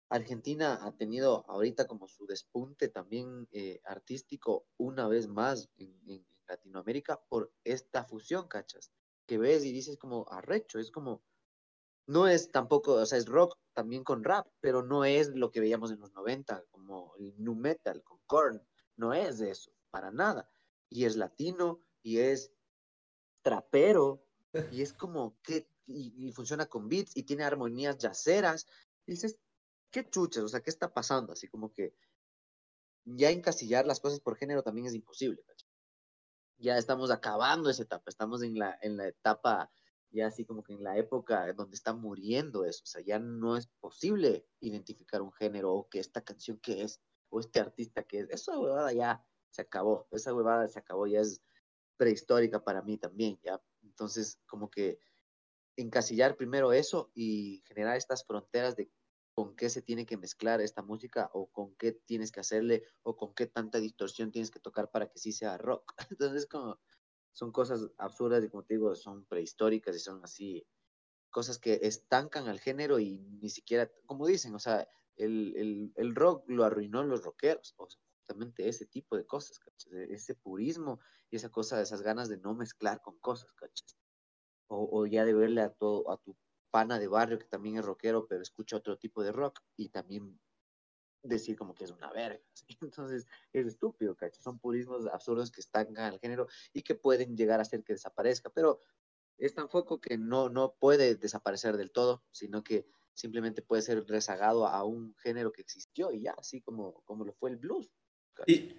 Argentina ha tenido ahorita como su despunte también eh, artístico una vez más en, Latinoamérica por esta fusión, ¿cachas? Que ves y dices como arrecho, es como, no es tampoco, o sea, es rock también con rap, pero no es lo que veíamos en los 90, como el nu metal con Korn, no es eso, para nada. Y es latino, y es trapero, y es como que, y, funciona con beats, y tiene armonías yaceras, y dices, qué chuchas, o sea, ¿qué está pasando? Así como que ya encasillar las cosas por género también es imposible. Ya estamos acabando esa etapa, estamos en la, en la etapa, ya así como que en la época donde está muriendo eso, o sea, ya no es posible identificar un género o que esta canción que es, o este artista que es, esa huevada ya se acabó, esa huevada se acabó, ya es prehistórica para mí también, ya. Entonces, como que encasillar primero eso y generar estas fronteras de con qué se tiene que mezclar esta música o con qué tienes que hacerle o con qué tanta distorsión tienes que tocar para que sí sea rock. (laughs) Entonces, como son cosas absurdas y como te digo, son prehistóricas y son así cosas que estancan al género y ni siquiera, como dicen, o sea, el, rock lo arruinó los rockeros, o justamente ese tipo de cosas, e, Ese purismo y esa cosa, esas ganas de no mezclar con cosas, ¿cachas? O, o ya de verle a todo, a tu pana de barrio que también es rockero, pero escucha otro tipo de rock y también decir como que es una verga. (laughs) Entonces es estúpido, ¿cachai? Son purismos absurdos que estancan al género y que pueden llegar a hacer que desaparezca, pero es tan foco que no, no puede desaparecer del todo, sino que simplemente puede ser rezagado a un género que existió y ya, así como, como lo fue el blues. Y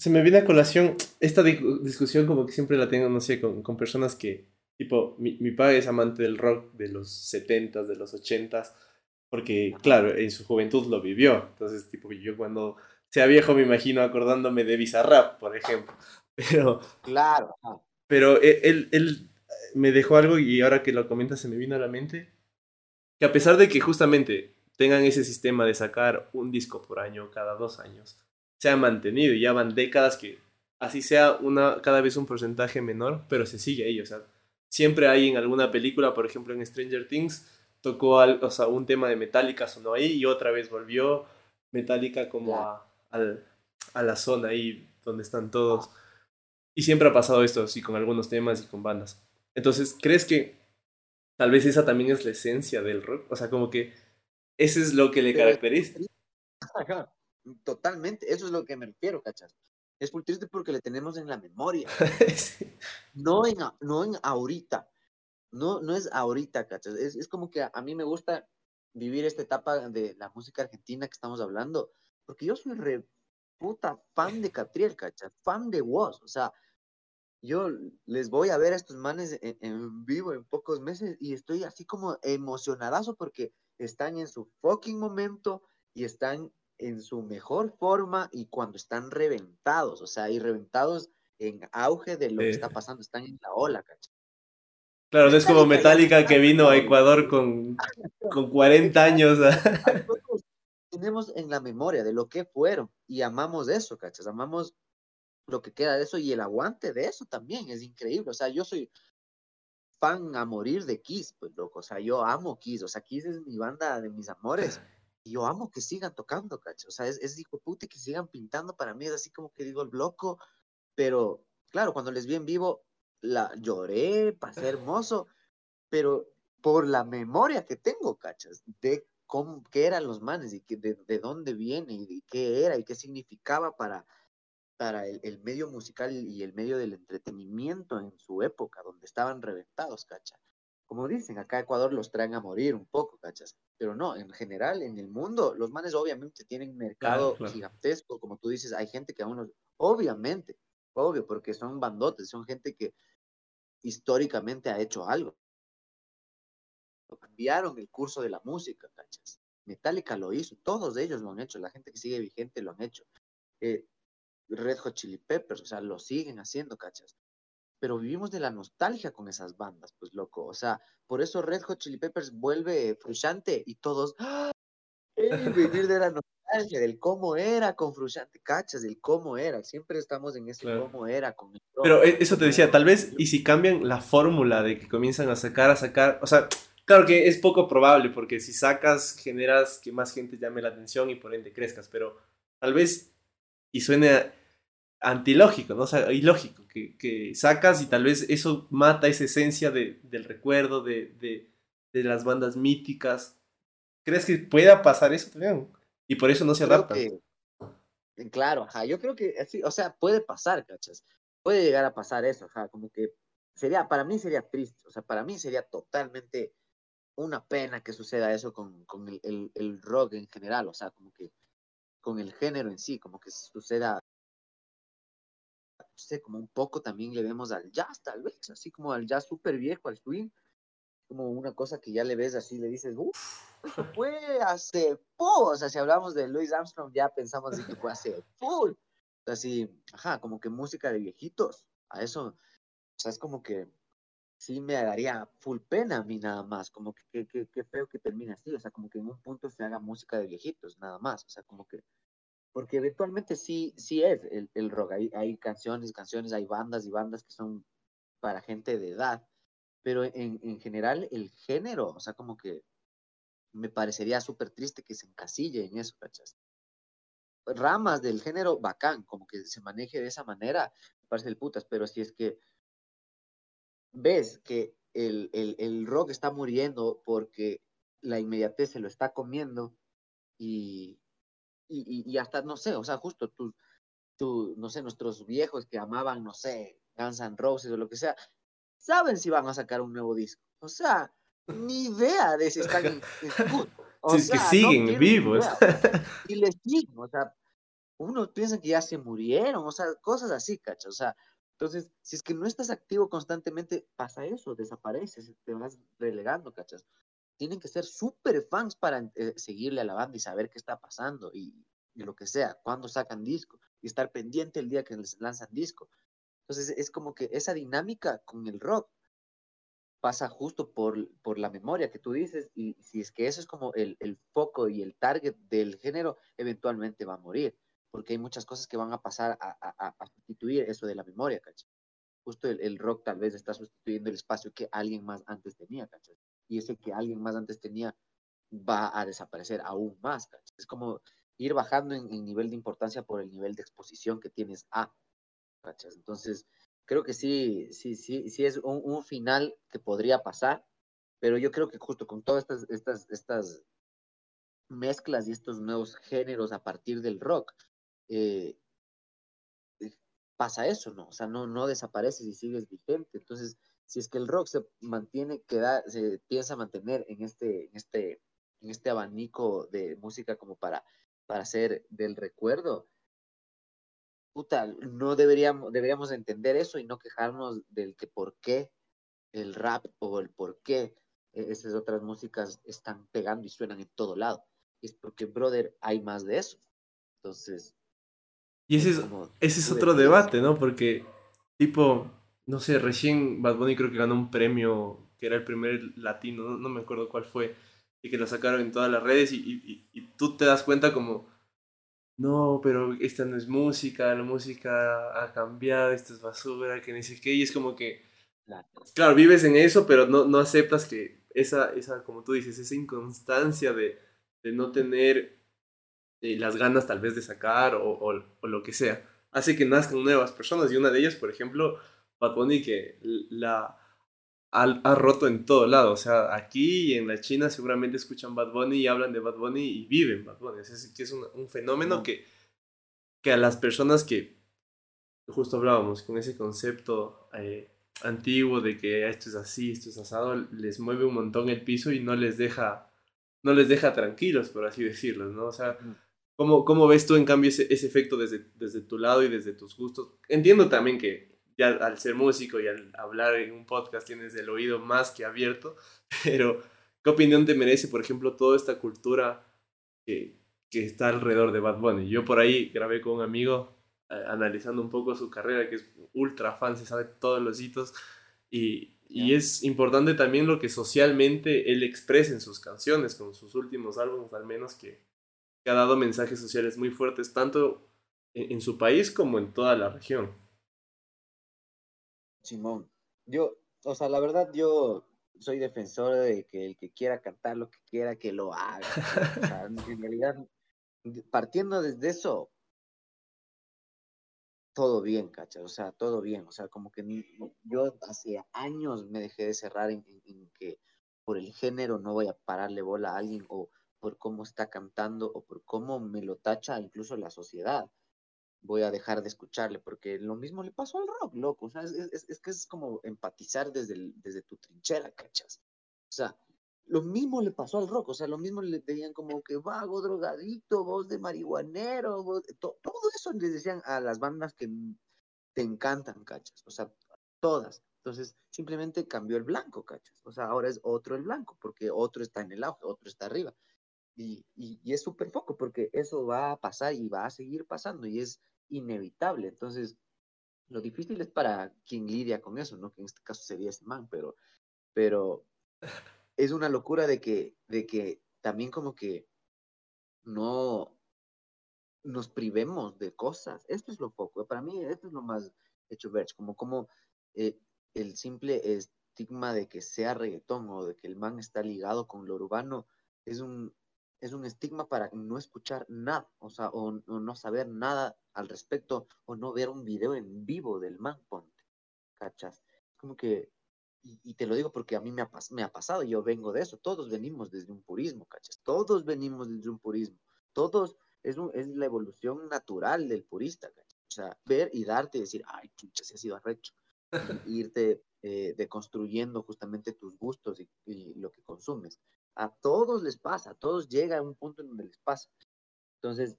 se me viene a colación esta discusión como que siempre la tengo, no sé, con, con personas que Tipo, mi, mi padre es amante del rock de los 70s, de los 80s, porque, claro, en su juventud lo vivió. Entonces, tipo, yo cuando sea viejo me imagino acordándome de Bizarrap, por ejemplo. (laughs) Pero, claro. Pero e, él, él me dejó algo y ahora que lo comenta se me vino a la mente, que a pesar de que justamente tengan ese sistema de sacar un disco por año cada dos años, se ha mantenido y ya van décadas que así sea una cada vez un porcentaje menor, pero se sigue ahí, o sea, siempre hay en alguna película, por ejemplo en Stranger Things, tocó o sea, un tema de Metallica, sonó ahí y otra vez volvió Metallica como a, a la zona ahí donde están todos. Y siempre ha pasado esto, sí, con algunos temas y con bandas. Entonces, ¿crees que tal vez esa también es la esencia del rock? O sea, como que ese es lo que le caracteriza. Totalmente, eso es lo que me refiero, ¿cachas? Es muy triste porque le tenemos en la memoria. (laughs) no, en, no en ahorita. No, no es ahorita, ¿cachas? Es, es como que a, mí me gusta vivir esta etapa de la música argentina que estamos hablando, porque yo soy re puta fan de Catriel, ¿cachas? Fan de Woz, o sea, yo les voy a ver a estos manes en, en, vivo en pocos meses y estoy así como emocionadazo porque están en su fucking momento y están en su mejor forma y cuando están reventados, o sea, y reventados en auge de lo que está pasando, están en la ola, ¿cachai? Claro, no es como Metallica que vino a Ecuador con, con 40 años. tenemos en la memoria de lo que fueron y amamos eso, ¿cachai? Amamos lo que queda de eso y el aguante de eso también es increíble. O sea, yo soy fan a morir de Kiss, pues loco, o sea, yo amo Kiss, o sea, Kiss es mi banda de mis amores. Yo amo que sigan tocando, cacho. O sea, es, es hijo puta que sigan pintando. Para mí es así como que digo el bloco. Pero, claro, cuando les vi en vivo, la lloré, pasé hermoso. Pero por la memoria que tengo, cachas, de cómo, qué eran los manes y que, de, de dónde viene y qué era y qué significaba para, para el, el, medio musical y el medio del entretenimiento en su época, donde estaban reventados, cacha como dicen, acá Ecuador los traen a morir un poco, ¿cachas? Pero no, en general, en el mundo, los manes obviamente tienen mercado gigantesco, como tú dices, hay gente que aún no, obviamente, obvio, porque son bandotes, son gente que históricamente ha hecho algo. Cambiaron el curso de la música, ¿cachas? Metallica lo hizo, todos ellos lo han hecho, la gente que sigue vigente lo han hecho. Eh, Red Hot Chili Peppers, o sea, lo siguen haciendo, ¿cachas? Pero vivimos de la nostalgia con esas bandas, pues loco. O sea, por eso Red Hot Chili Peppers vuelve frustrante y todos, ¡Ah! vivir de la (laughs) nostalgia, del cómo era con frustrante, cachas, del cómo era. Siempre estamos en ese cómo era con Pero e, eso te decía, tal vez, y si cambian la fórmula de que comienzan a sacar, a sacar, o sea, claro que es poco probable porque si sacas generas que más gente llame la atención y por ende crezcas, pero tal vez, y suena antilógico, ¿no? O sea, ilógico, que, que sacas y tal vez eso mata esa esencia de, del recuerdo, de, de, de, las bandas míticas. ¿Crees que pueda pasar eso también? Y por eso no se adaptan. claro, ajá, yo creo que, o sea, puede pasar, ¿cachas? Puede llegar a pasar eso, ajá, como que sería, para mí sería triste, o sea, para mí sería totalmente una pena que suceda eso con, con el, el, el rock en general, o sea, como que con el género en sí, como que suceda sé, como un poco también le vemos al jazz, tal vez, así como al jazz súper viejo, al swing, como una cosa que ya le ves así, le dices, uff, (laughs) fue hace full, o sea, si hablamos de Louis Armstrong, ya pensamos que fue hace full, así, ajá, como que música de viejitos, a eso, o sea, es como que sí me daría full pena a mí nada más, como que qué feo que termine así, o sea, como que en un punto se haga música de viejitos, nada más, o sea, como que porque eventualmente sí, sí es el, el rock. Hay, hay canciones, canciones, hay bandas y bandas que son para gente de edad, pero en, en general el género, o sea, como que me parecería súper triste que se encasille en eso, ¿cachas? Ramas del género, bacán, como que se maneje de esa manera, me parece el putas, pero si es que ves que el, el, el rock está muriendo porque la inmediatez se lo está comiendo y, y, y, hasta, no sé, o sea, justo tú, tú, no sé, nuestros viejos que amaban, no sé, Guns N' Roses o lo que sea, saben si van a sacar un nuevo disco. O sea, ni idea de si están en, (laughs) O sea, que siguen vivos. Y les siguen, o sea, uno piensa que ya se murieron, o sea, cosas así, cacho. O sea, entonces, si es que no estás activo constantemente, pasa eso, desapareces, te vas relegando, cachas tienen que ser súper fans para eh, seguirle a la banda y saber qué está pasando y, lo que sea, cuándo sacan disco y estar pendiente el día que les lanzan disco. Entonces es como que esa dinámica con el rock pasa justo por, por la memoria que tú dices y si es que eso es como el, el foco y el target del género, eventualmente va a morir, porque hay muchas cosas que van a pasar a, a, a sustituir eso de la memoria, ¿cachai? Justo el, el, rock tal vez está sustituyendo el espacio que alguien más antes tenía, ¿cachai? Y ese que alguien más antes tenía va a desaparecer aún más. Es como ir bajando en, nivel de importancia por el nivel de exposición que tienes a. Entonces, creo que sí, sí, sí, sí es un, final que podría pasar, pero yo creo que justo con todas estas, estas, estas mezclas y estos nuevos géneros a partir del rock, eh, pasa eso, ¿no? O sea, no, no desapareces y sigues vigente. Entonces, si es que el rock se mantiene, queda, se piensa mantener en este, en este, en este abanico de música como para, para hacer del recuerdo, puta, no deberíamos, deberíamos entender eso y no quejarnos del que por qué el rap o el por qué e-, esas otras músicas están pegando y suenan en todo lado. Es porque, brother, hay más de eso. Entonces. Y ese es, ese es otro debate, ¿no? Porque, tipo, no sé, recién Bad Bunny creo que ganó un premio, que era el primer latino, no, me acuerdo cuál fue, y que lo sacaron en todas las redes y, y, tú te das cuenta como, no, pero esta no es música, la música ha cambiado, esto es basura, que ni sé qué, y es como que, claro, vives en eso, pero no, no aceptas que esa, esa, como tú dices, esa inconstancia de, de no tener eh, las ganas tal vez de sacar o, o, o lo que sea, hace que nazcan nuevas personas, y una de ellas, por ejemplo, Bad Bunny que la ha, roto en todo lado. O sea, aquí y en la China seguramente escuchan Bad Bunny y hablan de Bad Bunny y viven Bad Bunny. Es, que es un, fenómeno que, que a las personas que justo hablábamos con ese concepto eh, antiguo de que esto es así, esto es asado, les mueve un montón el piso y no les deja, no les deja tranquilos, por así decirlo, ¿no? O sea, ¿cómo, cómo ves tú en cambio ese, ese efecto desde, desde tu lado y desde tus gustos? Entiendo también que ya al ser músico y al hablar en un podcast tienes el oído más que abierto, (laughs) pero ¿qué opinión te merece, por ejemplo, toda esta cultura que, que está alrededor de Bad Bunny? Yo por ahí grabé con un amigo eh, analizando un poco su carrera, que es ultra fan, se sabe todos los hitos, y, y es importante también lo que socialmente él expresa en sus canciones, con sus últimos álbumes al menos, que, que ha dado mensajes sociales muy fuertes, tanto en su país como en toda la región. Simón, yo, o sea, la verdad, yo soy defensor de que el que quiera cantar lo que quiera, que lo haga. o sea, (laughs) en realidad, partiendo desde eso, todo bien, ¿cachai? O sea, todo bien. O sea, como que yo hace años me dejé de cerrar en, que por el género no voy a pararle bola a alguien o por cómo está cantando o por cómo me lo tacha incluso la sociedad. Voy a dejar de escucharle porque lo mismo le pasó al rock, loco. O sea, es, que es como empatizar desde, desde tu trinchera, ¿cachas? O sea, lo mismo le pasó al rock, o sea, lo mismo le decían como que vago, drogadito, voz de marihuanero, todo eso les decían a las bandas que te encantan, cachas, o sea, todas. Entonces, simplemente cambió el blanco, cachas. O sea, ahora es otro el blanco, porque otro está en el auge, otro está arriba. Y, y, y es súper poco, porque eso va a pasar y va a seguir pasando, y es inevitable. Entonces, lo difícil es para quien lidia con eso, ¿no? Que en este caso sería ese man, pero, pero es una locura de que, de que también como que no nos privemos de cosas. Esto es lo poco. Para mí, esto es lo más hecho ver, como, como eh, el simple estigma de que sea reggaetón o de que el man está ligado con lo urbano es un, es un estigma para no escuchar nada, o sea, o, no saber nada al respecto, o no ver un video en vivo del man, ponte, ¿cachas? Como que y, te lo digo porque a mí me ha, me ha pasado, yo vengo de eso, todos venimos desde un purismo, ¿cachas? Todos venimos desde un purismo, todos, es, es la evolución natural del purista, ¿cachas? O sea, ver y darte y decir, ay, chucha, se ha sido arrecho. (laughs) irte eh, deconstruyendo justamente tus gustos y, y, lo que consumes. A todos les pasa, a todos llega a un punto en donde les pasa. Entonces,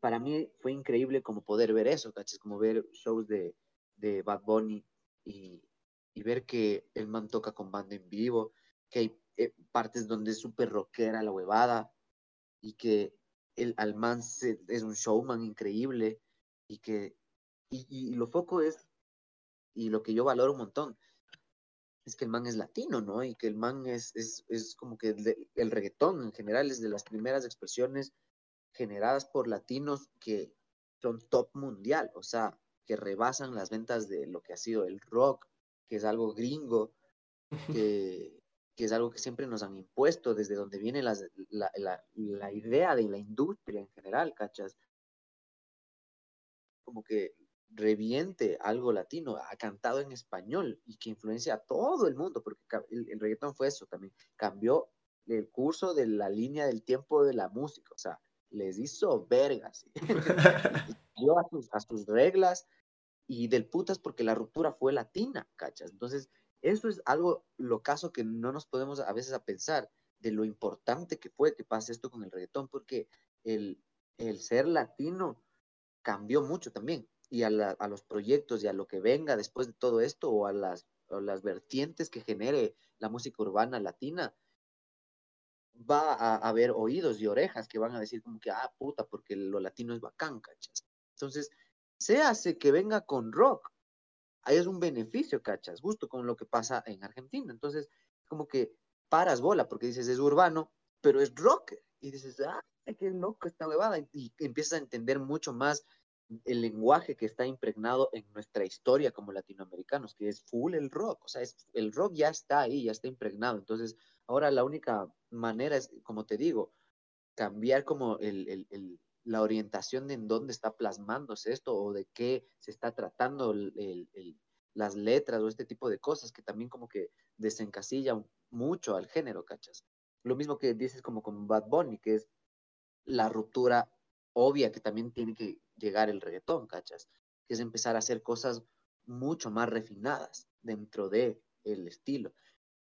para mí fue increíble como poder ver eso, ¿cachas? Como ver shows de, de Bad Bunny y, y ver que el man toca con banda en vivo, que hay eh, partes donde es súper rockera la huevada y que el al man es un showman increíble y que y, lo foco es y lo que yo valoro un montón es que el man es latino, ¿no? Y que el man es, es, es como que el reggaetón en general es de las primeras expresiones generadas por latinos que son top mundial, o sea, que rebasan las ventas de lo que ha sido el rock, que es algo gringo, que, es algo que siempre nos han impuesto, desde donde viene la, idea de la industria en general, ¿cachas? Como que reviente algo latino, ha cantado en español y que influencia a todo el mundo, porque el, reggaetón fue eso también, cambió el curso de la línea del tiempo de la música, o sea, les hizo vergas, (laughs) dio a a sus reglas, y del putas porque la ruptura fue latina, ¿cachas? Entonces, eso es algo locazo que no nos podemos a veces a pensar de lo importante que fue que pase esto con el reggaetón, porque el, el ser latino cambió mucho también, y a, los proyectos y a lo que venga después de todo esto, o a las, vertientes que genere la música urbana latina, va a, haber oídos y orejas que van a decir como que, ah, puta, porque lo latino es bacán, ¿cachas? Entonces, se hace que venga con rock. Ahí es un beneficio, ¿cachas? Justo con lo que pasa en Argentina. Entonces, como que paras bola porque dices, es urbano, pero es rock. Y dices, ah, qué loco esta huevada. Y empiezas a entender mucho más el lenguaje que está impregnado en nuestra historia como latinoamericanos, que es full el rock. O sea, es, el rock ya está ahí, ya está impregnado. Entonces, ahora la única manera es, como te digo, cambiar como el, el la orientación de en dónde está plasmándose esto o de qué se está tratando las letras o este tipo de cosas que también como que desencasilla mucho al género, ¿cachas? Lo mismo que dices como con Bad Bunny, que es la ruptura obvia que también tiene que llegar el reggaetón, ¿cachas? Que es empezar a hacer cosas mucho más refinadas dentro de el estilo,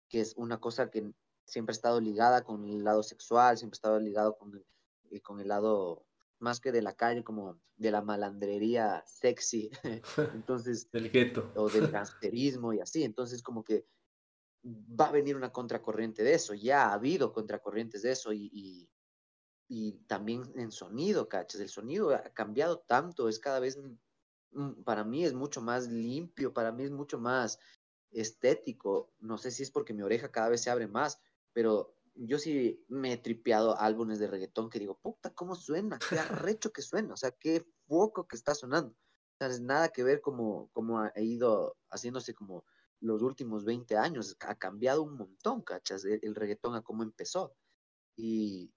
que es una cosa que siempre ha estado ligada con el lado sexual, siempre ha estado ligado con eh, con el lado más que de la calle, como de la malandrería sexy. (laughs) (laughs) Entonces, del gueto. O del (laughs) gangsterismo y así. Entonces, como que va a venir una contracorriente de eso. Ya ha habido contracorrientes de eso y, y, también en sonido, ¿cachas? El sonido ha cambiado tanto, es cada vez, mm, para mí es mucho más limpio, para mí es mucho más estético. No sé si es porque mi oreja cada vez se abre más, pero yo sí me he tripeado álbumes de reggaetón que digo, puta, ¿cómo suena? Qué arrecho que suena, o sea, qué foco que está sonando. O sea, es nada que ver como, como ha ido haciéndose como los últimos 20 años. Ha cambiado un montón, ¿cachas? El, reggaetón a cómo empezó. Y,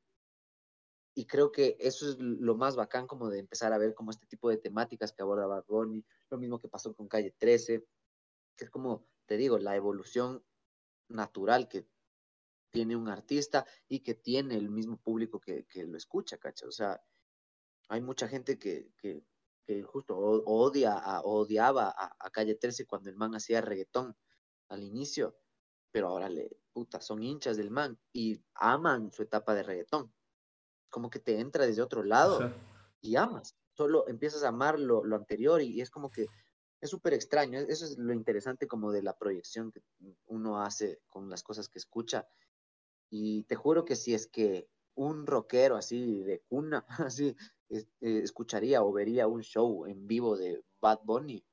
y creo que eso es lo más bacán como de empezar a ver como este tipo de temáticas que aborda Bad lo mismo que pasó con Calle 13, que es como, te digo, la evolución natural que tiene un artista y que tiene el mismo público que, lo escucha, ¿cachas? O sea, hay mucha gente que, que, justo odia odiaba a, a, Calle 13 cuando el man hacía reggaetón al inicio, pero ahora le, puta, son hinchas del man y aman su etapa de reggaetón. Como que te entra desde otro lado y amas. Solo empiezas a amar lo, lo anterior y, es como que es súper extraño. Eso es lo interesante como de la proyección que uno hace con las cosas que escucha. Y te juro que si es que un rockero así de cuna, (laughs) así, eh, escucharía o vería un show en vivo de Bad Bunny,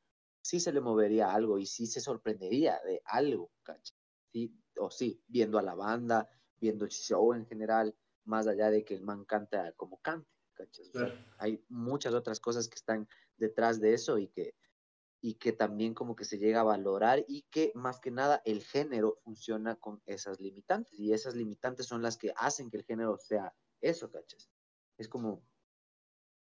sí se le movería algo y sí se sorprendería de algo, ¿cachai? Sí, o sí, viendo a la banda, viendo el show en general, más allá de que el man canta como cante, hay muchas otras cosas que están detrás de eso y que, y que también como que se llega a valorar y que más que nada el género funciona con esas limitantes y esas limitantes son las que hacen que el género sea eso, ¿cachai? Es como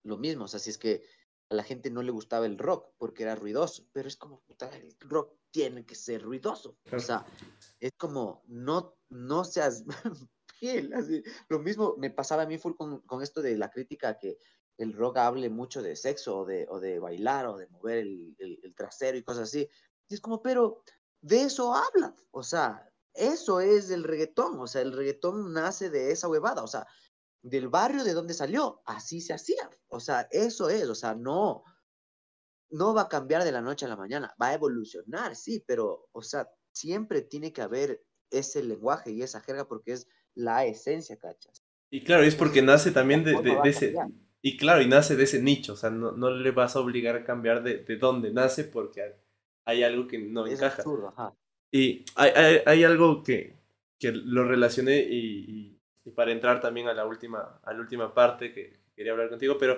lo mismo, o sea, si es que a la gente no le gustaba el rock porque era ruidoso, pero es como, puta, el rock tiene que ser ruidoso. O sea, es como, no, no seas (laughs) fiel. Así. Lo mismo me pasaba a mí full con, con, esto de la crítica que el rock hable mucho de sexo o de, o de bailar o de mover el, el, el, trasero y cosas así. Y es como, pero de eso hablan. O sea, eso es el reggaetón. O sea, el reggaetón nace de esa huevada. O sea, del barrio de donde salió, así se hacía. O sea, eso es, o sea, no, no va a cambiar de la noche a la mañana, va a evolucionar, sí, pero, o sea, siempre tiene que haber ese lenguaje y esa jerga porque es la esencia, ¿cachas? Y claro, es porque nace también de, ese, y claro, y nace de ese nicho, o sea, no, no le vas a obligar a cambiar de, de dónde nace porque hay algo que no encaja. Y hay, hay, hay, algo que, que lo relacioné y y para entrar también a la última, a la última parte que quería hablar contigo, pero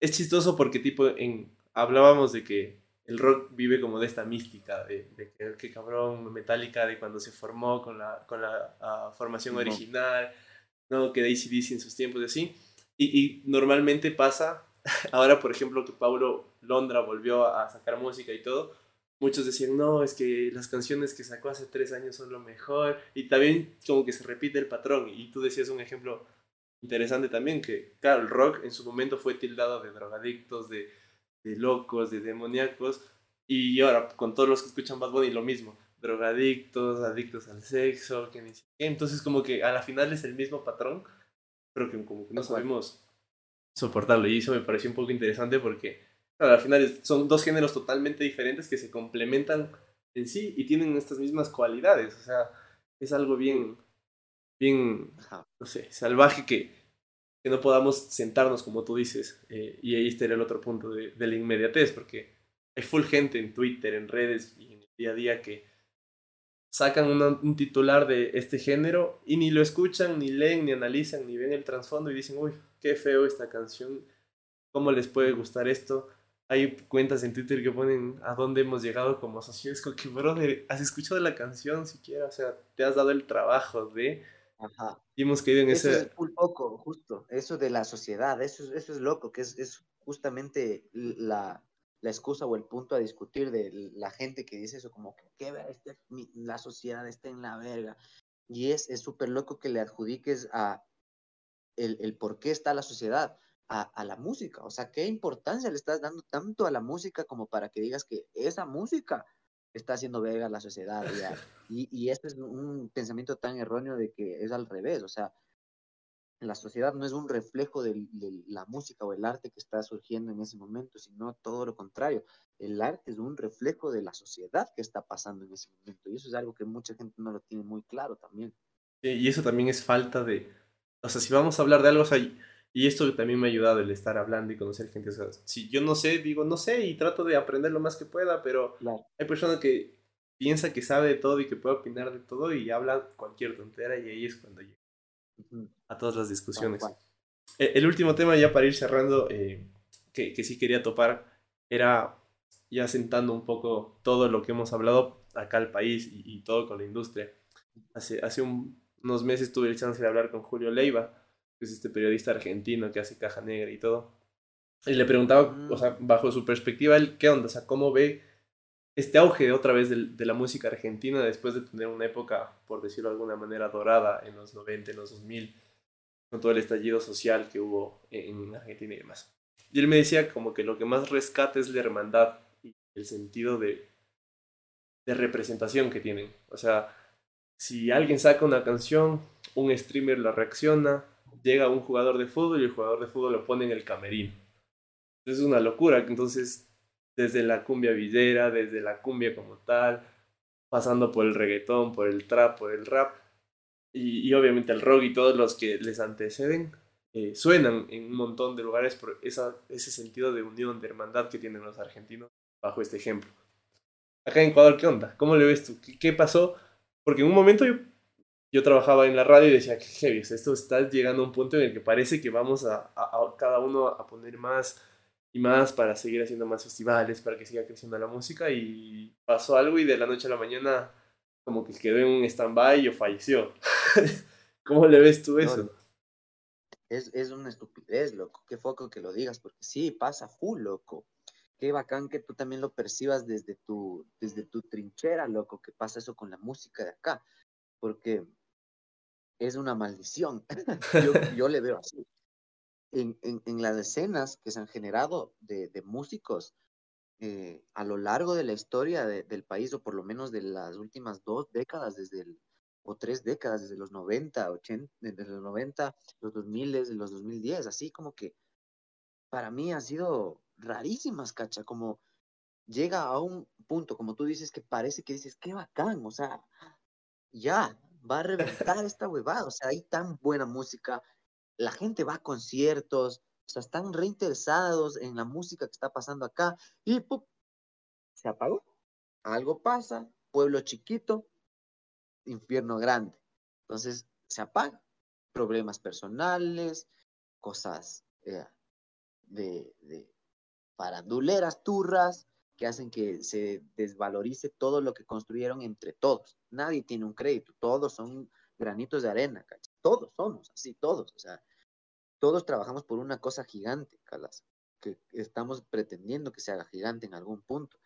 es chistoso porque tipo en, hablábamos de que el rock vive como de esta mística, de, de que, cabrón, Metallica, de cuando se formó con la, con la ah, formación original, ¿no? que DC en sus tiempos y así. Y, y, normalmente pasa, (laughs) ahora por ejemplo que Paulo Londra volvió a sacar música y todo, muchos decían, no, es que las canciones que sacó hace tres años son lo mejor. Y también como que se repite el patrón. Y tú decías un ejemplo interesante también, que claro, el rock en su momento fue tildado de drogadictos, de, de locos, de demoníacos. Y ahora con todos los que escuchan Bad Bunny lo mismo. Drogadictos, adictos al sexo, que ni Entonces como que a la final es el mismo patrón, pero que como que no sabemos soportarlo. Y eso me pareció un poco interesante porque al final son dos géneros totalmente diferentes que se complementan en sí y tienen estas mismas cualidades. O sea, es algo bien, bien, no sé, salvaje que, que no podamos sentarnos, como tú dices. Eh, y ahí estaría el otro punto de, la inmediatez, porque hay full gente en Twitter, en redes y en el día a día que sacan un titular de este género y ni lo escuchan, ni leen, ni analizan, ni ven el trasfondo y dicen, uy, qué feo esta canción, ¿cómo les puede gustar esto? hay cuentas en Twitter que ponen a dónde hemos llegado como como que, brother, has escuchado la canción siquiera, o sea, te has dado el trabajo de. Ajá. Y hemos caído en eso ese. Es un poco, justo, eso de la sociedad, eso, eso es loco, que es, es justamente la, la, excusa o el punto a discutir de la gente que dice eso, como que, ¿qué este, la sociedad está en la verga. Y es súper loco que le adjudiques a el, el por qué está la sociedad a, la música. O sea, ¿qué importancia le estás dando tanto a la música como para que digas que esa música está haciendo verga la sociedad? (laughs) Y, y este es un pensamiento tan erróneo de que es al revés. O sea, la sociedad no es un reflejo de, la música o el arte que está surgiendo en ese momento, sino todo lo contrario. El arte es un reflejo de la sociedad que está pasando en ese momento. Y eso es algo que mucha gente no lo tiene muy claro también. y eso también es falta de... O sea, si vamos a hablar de algo, o sea, y esto también me ha ayudado el estar hablando y conocer gente. O sea, si yo no sé, digo no sé y trato de aprender lo más que pueda, pero hay personas que piensa que sabe de todo y que puede opinar de todo y habla cualquier tontera y ahí es cuando llega a todas las discusiones. E, el, último tema ya para ir cerrando, eh, que, que sí quería topar, era ya sentando un poco todo lo que hemos hablado, acá al país y, todo con la industria. Hace, hace unos meses tuve el chance de hablar con Julio Leiva, es este periodista argentino que hace caja negra y todo. Y le preguntaba, o sea, mm. bajo su perspectiva, él, ¿qué onda? O sea, ¿cómo ve este auge otra vez de, de, la música argentina después de tener una época, por decirlo de alguna manera, dorada en los 90, en los 2000, con todo el estallido social que hubo en Argentina y demás? Y él me decía como que lo que más rescata es la hermandad y el sentido de, de representación que tienen. O sea, si alguien saca una canción, un streamer la reacciona, llega un jugador de fútbol y el jugador de fútbol lo pone en el camerino. Es una locura. Entonces, desde la cumbia villera, desde la cumbia como tal, pasando por el reggaetón, por el trap, por el rap, y, obviamente el rock y todos los que les anteceden, eh, suenan en un montón de lugares por esa, ese sentido de unión, de hermandad que tienen los argentinos bajo este ejemplo. Acá en Ecuador, ¿qué onda? ¿Cómo le ves tú? ¿Qué, qué pasó? Porque en un momento yo yo trabajaba en la radio y decía, que heavy, esto está llegando a un punto en el que parece que vamos a, cada uno a poner más y más para seguir haciendo más festivales, para que siga creciendo la música y pasó algo y de la noche a la mañana como que quedó en un stand-by o falleció. (laughs) ¿Cómo le ves tú eso? es, es una estupidez, loco. Qué foco que lo digas, porque sí, pasa full, loco. Qué bacán que tú también lo percibas desde tu, desde tu trinchera, loco, que pasa eso con la música de acá. Porque es una maldición. (laughs) yo, le veo así. En, en, las escenas que se han generado de, músicos eh, a lo largo de la historia del país, o por lo menos de las últimas dos décadas, desde el, o tres décadas, desde los 90, 80, desde los 90, los 2000, de los 2010, así como que para mí ha sido rarísimas, cacha, como llega a un punto, como tú dices, que parece que dices, qué bacán, o sea, ya, va a reventar esta huevada. O sea, hay tan buena música, la gente va a conciertos, o sea, están reinteresados en la música que está pasando acá y ¡pum! se apagó. Algo pasa, pueblo chiquito, infierno grande. Entonces se apaga. Problemas personales, cosas eh, de, de turras, que hacen que se desvalorice todo lo que construyeron entre todos. Nadie tiene un crédito, todos son granitos de arena, ¿cachai? Todos somos así, todos, o sea, todos trabajamos por una cosa gigante, Calas, que estamos pretendiendo que se haga gigante en algún punto,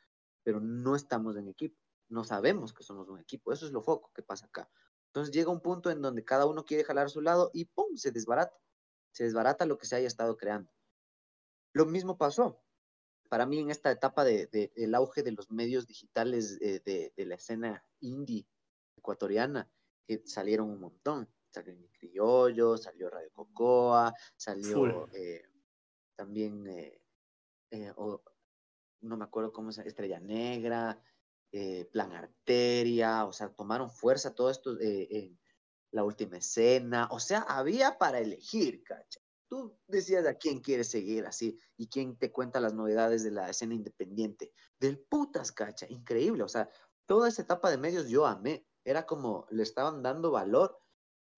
pero no estamos en equipo, no sabemos que somos un equipo, eso es lo foco que pasa acá. Entonces llega un punto en donde cada uno quiere jalar a su lado y ¡pum! se desbarata, se desbarata lo que se haya estado creando. Lo mismo pasó para mí en esta etapa de, del auge de los medios digitales de, la escena indie ecuatoriana, que salieron un montón. Salió Mi Criollo, salió Radio Cocoa, salió eh, también, eh, eh, no me acuerdo cómo se Estrella Negra, Plan Arteria, o sea, tomaron fuerza todo esto en la última escena, o sea, había para elegir, ¿cacha? tú decías a quién quieres seguir así y quién te cuenta las novedades de la escena independiente. Del putas, cacha, increíble. O sea, toda esa etapa de medios yo amé. Era como le estaban dando valor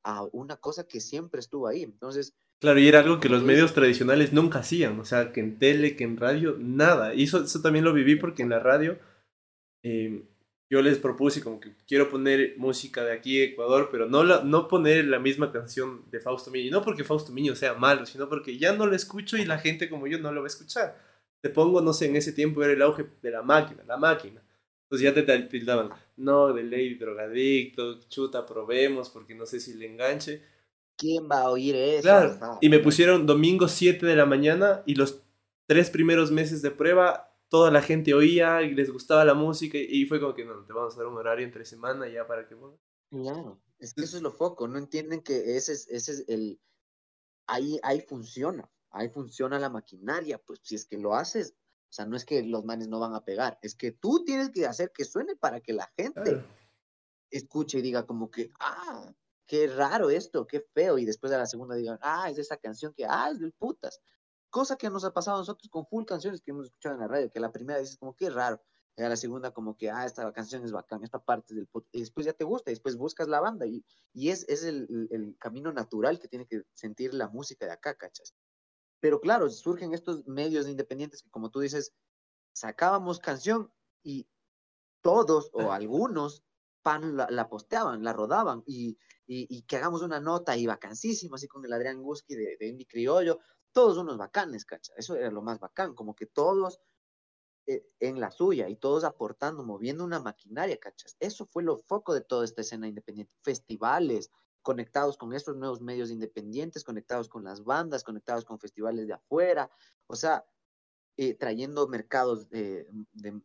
a una cosa que siempre estuvo ahí. Entonces. Claro, y era algo que los medios tradicionales nunca hacían. O sea, que en tele, que en radio, nada. Y eso, eso también lo viví porque en la radio. Eh, yo les propuse como que quiero poner música de aquí Ecuador, pero no, la, no poner la misma canción de Fausto Miño. No porque Fausto Miño sea malo, sino porque ya no lo escucho y la gente como yo no lo va a escuchar. Te pongo, no sé, en ese tiempo era el auge de la máquina, la máquina. Entonces ya te tildaban, no, de ley drogadicto, chuta, probemos porque no sé si le enganche. ¿Quién va a oír eso? Claro. Y me pusieron domingo 7 de la mañana y los tres primeros meses de prueba toda la gente oía y les gustaba la música y fue como que no, te vamos a dar un horario entre semana ya para que Claro, es que eso es lo foco, no entienden que ese es, ese es el, ahí, ahí funciona, ahí funciona la maquinaria, pues si es que lo haces, o sea, no es que los manes no van a pegar, es que tú tienes que hacer que suene para que la gente escuche y diga como que, ah, qué raro esto, qué feo, y después de la segunda digan, ah, es esa canción que, ah, es del putas. Cosa que nos ha pasado a nosotros con full canciones que hemos escuchado en la radio, que la primera dices como que raro, y a la segunda como que, ah, esta canción es bacán, esta parte del y después ya te gusta, y después buscas la banda, y, y es, es el, el, camino natural que tiene que sentir la música de acá, ¿cachas? Pero claro, surgen estos medios independientes que como tú dices, sacábamos canción y todos o algunos pan la, posteaban, la rodaban y, y, que hagamos una nota y vacancísima, así con el Adrián Guski de, de Indy Criollo, todos unos bacanes, cacha, eso era lo más bacán, como que todos eh, en la suya y todos aportando, moviendo una maquinaria, cachas. Eso fue lo foco de toda esta escena independiente. Festivales conectados con estos nuevos medios independientes, conectados con las bandas, conectados con festivales de afuera, o sea, eh, trayendo mercados de,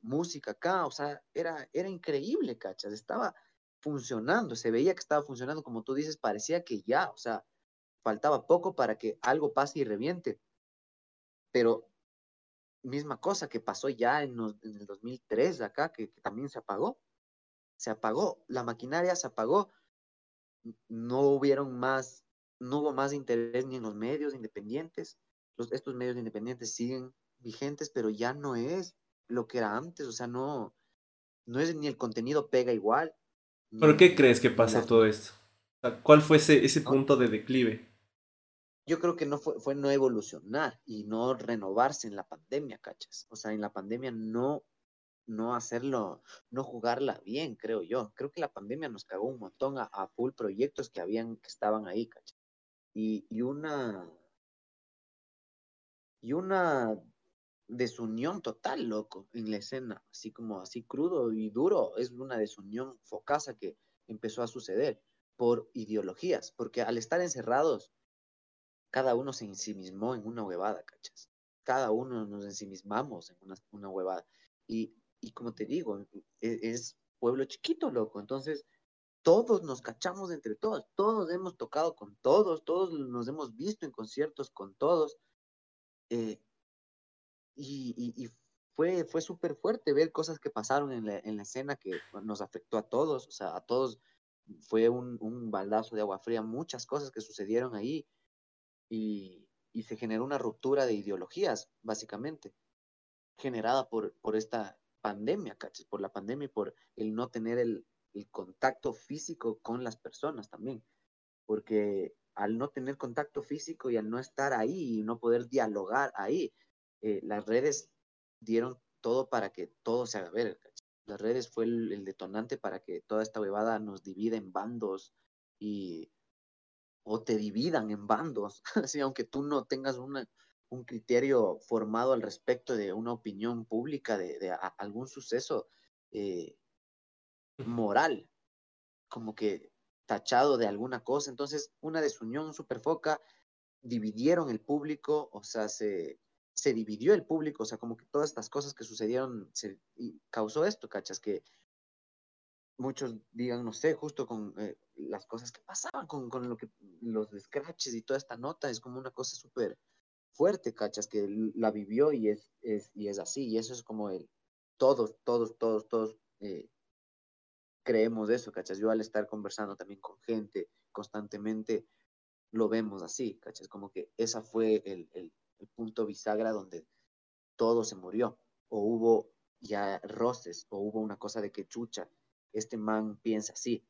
música acá, o sea, era, era increíble, cachas. Estaba funcionando, se veía que estaba funcionando, como tú dices, parecía que ya, o sea, faltaba poco para que algo pase y reviente. Pero misma cosa que pasó ya en, el 2003 acá, que, también se apagó. Se apagó, la maquinaria se apagó. No hubieron más, no hubo más interés ni en los medios independientes. Los, estos medios independientes siguen vigentes, pero ya no es lo que era antes, o sea, no, no es ni el contenido pega igual. ¿Por qué crees que pasó todo esto? ¿Cuál fue ese, ese punto de declive? yo creo que no fue, fue no evolucionar y no renovarse en la pandemia, ¿cachas? O sea, en la pandemia no, no hacerlo, no jugarla bien, creo yo. Creo que la pandemia nos cagó un montón a, full proyectos que habían, que estaban ahí, ¿cachas? Y, y una, y una desunión total, loco, en la escena, así como así crudo y duro, es una desunión focasa que empezó a suceder por ideologías, porque al estar encerrados cada uno se ensimismó en una huevada, ¿cachas? Cada uno nos ensimismamos en una, una huevada. Y, y, como te digo, e, es, pueblo chiquito, loco. Entonces, todos nos cachamos entre todos, todos hemos tocado con todos, todos nos hemos visto en conciertos con todos. Eh, y, y, fue, fue súper fuerte ver cosas que pasaron en la, en la, escena que nos afectó a todos, o sea, a todos fue un, un baldazo de agua fría, muchas cosas que sucedieron ahí y, se generó una ruptura de ideologías, básicamente, generada por, por esta pandemia, ¿cachas? Por la pandemia y por el no tener el, contacto físico con las personas también. Porque al no tener contacto físico y al no estar ahí y no poder dialogar ahí, eh, las redes dieron todo para que todo se haga ver. Las redes fue el, detonante para que toda esta bebada nos divida en bandos y o te dividan en bandos, (laughs) así, aunque tú no tengas un criterio formado al respecto de una opinión pública, de, algún suceso eh, moral, como que tachado de alguna cosa. Entonces, una desunión súper foca, dividieron el público, o sea, se, se dividió el público, o sea, como que todas estas cosas que sucedieron se, y causó esto, ¿cachas? Que muchos digan, no sé, justo con eh, las cosas que pasaban, con, con, lo que los scratches y toda esta nota, es como una cosa súper fuerte, cachas, que la vivió y es, es, y es así, y eso es como el, todos, todos, todos, todos eh, creemos eso, cachas. Yo al estar conversando también con gente constantemente, lo vemos así, cachas, como que esa fue el, el, punto bisagra donde todo se murió, o hubo ya roces, o hubo una cosa de que chucha, este man piensa así,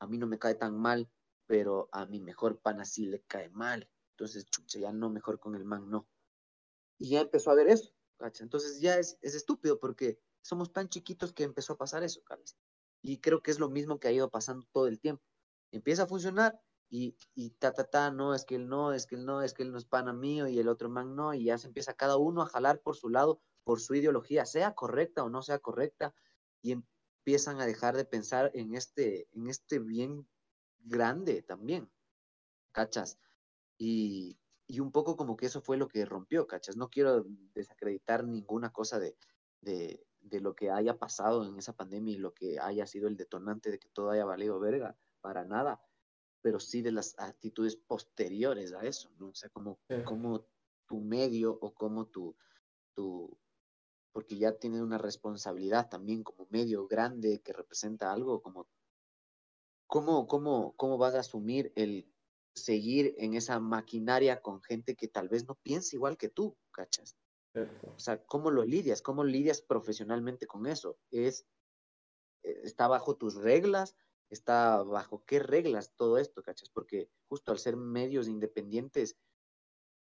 a mí no me cae tan mal, pero a mi mejor pana sí le cae mal. Entonces, chucha, ya no, mejor con el man no. Y ya empezó a ver eso, ¿cacha? Entonces ya es, es estúpido porque somos tan chiquitos que empezó a pasar eso, ¿cacha? Y creo que es lo mismo que ha ido pasando todo el tiempo. Empieza a funcionar y, y ta, ta, ta, no, es que él no, es que él no, es que él no es pana mío y el otro man no, y ya se empieza cada uno a jalar por su lado, por su ideología, sea correcta o no sea correcta, y, em, empiezan a dejar de pensar en este, en este bien grande también, ¿cachas? Y, y un poco como que eso fue lo que rompió, ¿cachas? No quiero desacreditar ninguna cosa de, de, de lo que haya pasado en esa pandemia y lo que haya sido el detonante de que todo haya valido verga, para nada, pero sí de las actitudes posteriores a eso, ¿no? O sea, como, como tu medio o como tu, tu, porque ya tiene una responsabilidad también como medio grande que representa algo, como cómo, cómo, cómo vas a asumir el seguir en esa maquinaria con gente que tal vez no piensa igual que tú, ¿cachas? O sea, ¿cómo lo lidias? ¿Cómo lidias profesionalmente con eso? Es, eh, ¿Está bajo tus reglas? ¿Está bajo qué reglas todo esto, cachas? Porque justo al ser medios independientes,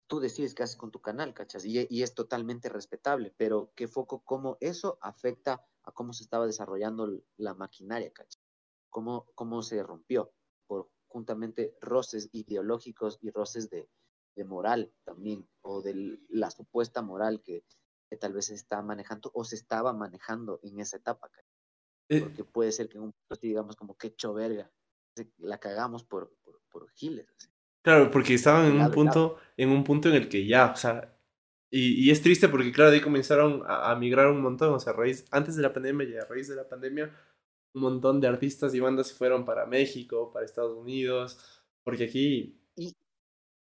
tú decides qué haces con tu canal, ¿cachas? Y, y, es totalmente respetable, pero qué foco, cómo eso afecta a cómo se estaba desarrollando la maquinaria, ¿cachas? Cómo, cómo se rompió por juntamente roces ideológicos y roces de, de moral también, o de la supuesta moral que, que, tal vez se está manejando o se estaba manejando en esa etapa. Eh, Porque puede ser que en un punto digamos como que hecho verga, la cagamos por, por, por giles. Así. Claro, porque estaban en un punto, en un punto en el que ya, o sea, y, y es triste porque claro, de ahí comenzaron a, a, migrar un montón, o sea, a raíz, antes de la pandemia y a raíz de la pandemia, un montón de artistas y bandas se fueron para México, para Estados Unidos, porque aquí... Y,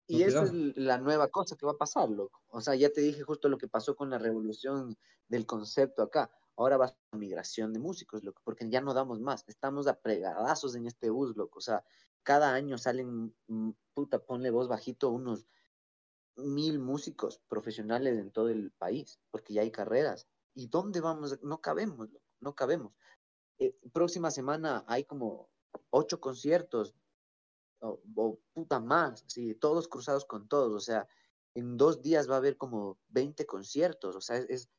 y eso es la nueva cosa que va a pasar, loco. O sea, ya te dije justo lo que pasó con la revolución del concepto acá. Ahora va a la migración de músicos, loco, porque ya no damos más. Estamos apregadazos en este bus, loco. O sea, cada año salen, mm, puta, ponle voz bajito, unos mil músicos profesionales en todo el país, porque ya hay carreras. ¿Y dónde vamos? No cabemos, no cabemos. Eh, próxima semana hay como ocho conciertos, o, o, puta más, sí, todos cruzados con todos, o sea, en dos días va a haber como 20 conciertos, o sea, es, es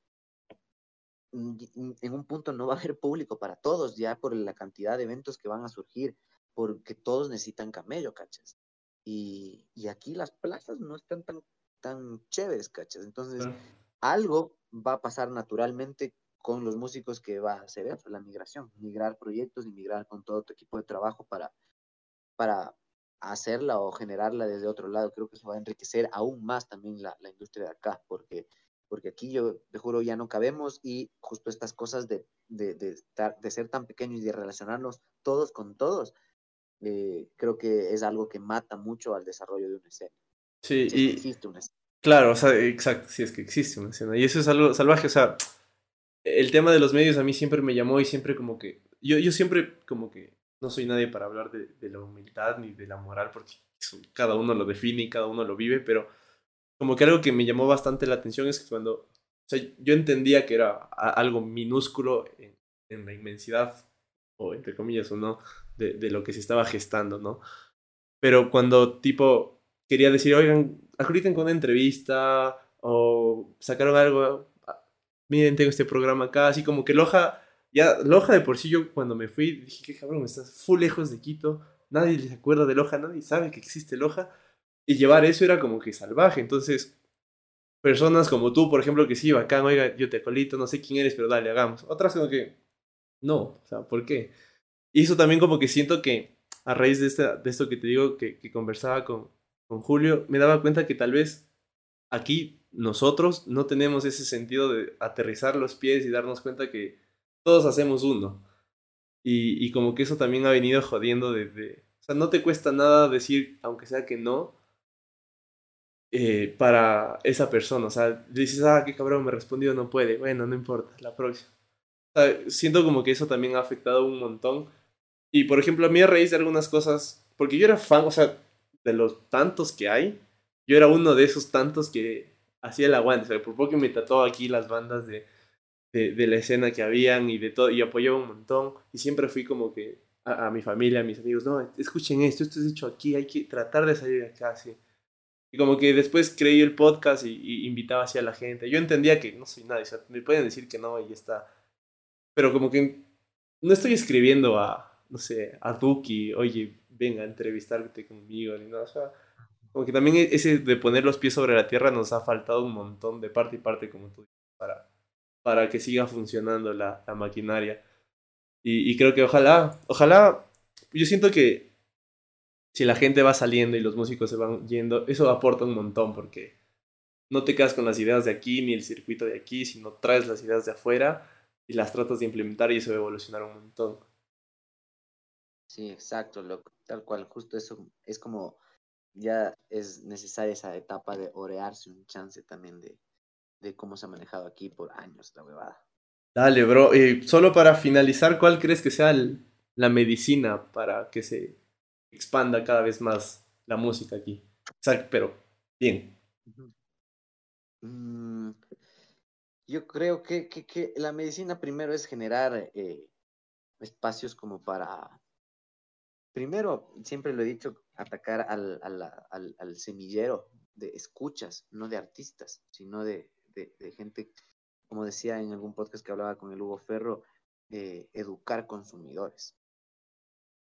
en un punto no va a haber público para todos, ya por la cantidad de eventos que van a surgir porque todos necesitan camello, ¿cachas? Y, y aquí las plazas no están tan, tan chéveres, ¿cachas? Entonces, algo va a pasar naturalmente con los músicos que va a hacer eso, la migración, migrar proyectos y migrar con todo tu equipo de trabajo para, para hacerla o generarla desde otro lado. Creo que eso va a enriquecer aún más también la, la industria de acá, porque, porque aquí yo te juro ya no cabemos y justo estas cosas de, de, de, estar, de ser tan pequeños y de relacionarnos todos con todos, eh, creo que es algo que mata mucho al desarrollo de una escena. Sí, si y existe una escena. Claro, o sea, exacto, sí es que existe una escena. Y eso es algo salvaje, o sea, el tema de los medios a mí siempre me llamó y siempre como que, yo, yo siempre como que no soy nadie para hablar de, de la humildad ni de la moral, porque cada uno lo define y cada uno lo vive, pero como que algo que me llamó bastante la atención es que cuando, o sea, yo entendía que era algo minúsculo en, en la inmensidad, o entre comillas, o no, de, de, lo que se estaba gestando, ¿no? Pero cuando tipo quería decir, oigan, acrediten con una entrevista o sacaron algo, miren, tengo este programa acá, así como que Loja, ya Loja de por sí yo cuando me fui dije, qué cabrón, estás full lejos de Quito, nadie se acuerda de Loja, nadie sabe que existe Loja, y llevar eso era como que salvaje, entonces personas como tú, por ejemplo, que sí, bacán, oiga, yo te colito, no sé quién eres, pero dale, hagamos. Otras como que, no, o sea, ¿por qué? Y eso también como que siento que a raíz de, esta, de esto que te digo, que, que conversaba con, con Julio, me daba cuenta que tal vez aquí nosotros no tenemos ese sentido de aterrizar los pies y darnos cuenta que todos hacemos uno. Y, y como que eso también ha venido jodiendo desde... O sea, no te cuesta nada decir, aunque sea que no, eh, para esa persona. O sea, dices, ah, qué cabrón, me respondió, no puede. Bueno, no importa, la próxima. O sea, siento como que eso también ha afectado un montón y por ejemplo, a mí a raíz de algunas cosas, porque yo era fan, o sea, de los tantos que hay, yo era uno de esos tantos que hacía el aguante, o sea, por poco me trató aquí las bandas de, de, de, la escena que habían y de todo, y apoyaba un montón, y siempre fui como que a, a, mi familia, a mis amigos, no, escuchen esto, esto es hecho aquí, hay que tratar de salir de acá, sí. Y como que después creí el podcast y, y invitaba así a la gente. Yo entendía que no soy nadie, o sea, me pueden decir que no y ya está. Pero como que no estoy escribiendo a, no sé, a Duki, oye, venga a entrevistarte conmigo, ni nada. O sea, como que también e-, ese de poner los pies sobre la tierra nos ha faltado un montón de parte y parte, como tú dices, para, para que siga funcionando la, la maquinaria. Y, y, creo que ojalá, ojalá, yo siento que si la gente va saliendo y los músicos se van yendo, eso aporta un montón porque no te quedas con las ideas de aquí ni el circuito de aquí, sino traes las ideas de afuera y las tratas de implementar y eso va a evolucionar un montón. Sí, exacto, loco. Tal cual, justo eso es como ya es necesaria esa etapa de orearse un chance también de, de cómo se ha manejado aquí por años la huevada. Dale, bro. Y solo para finalizar, ¿cuál crees que sea el, la medicina para que se expanda cada vez más la música aquí? O sea, pero bien. Mm, yo creo que, que, que, la medicina primero es generar eh, espacios como para primero, siempre lo he dicho, atacar al, al, al, semillero de escuchas, no de artistas, sino de, de, gente, como decía en algún podcast que hablaba con el Hugo Ferro, de educar consumidores.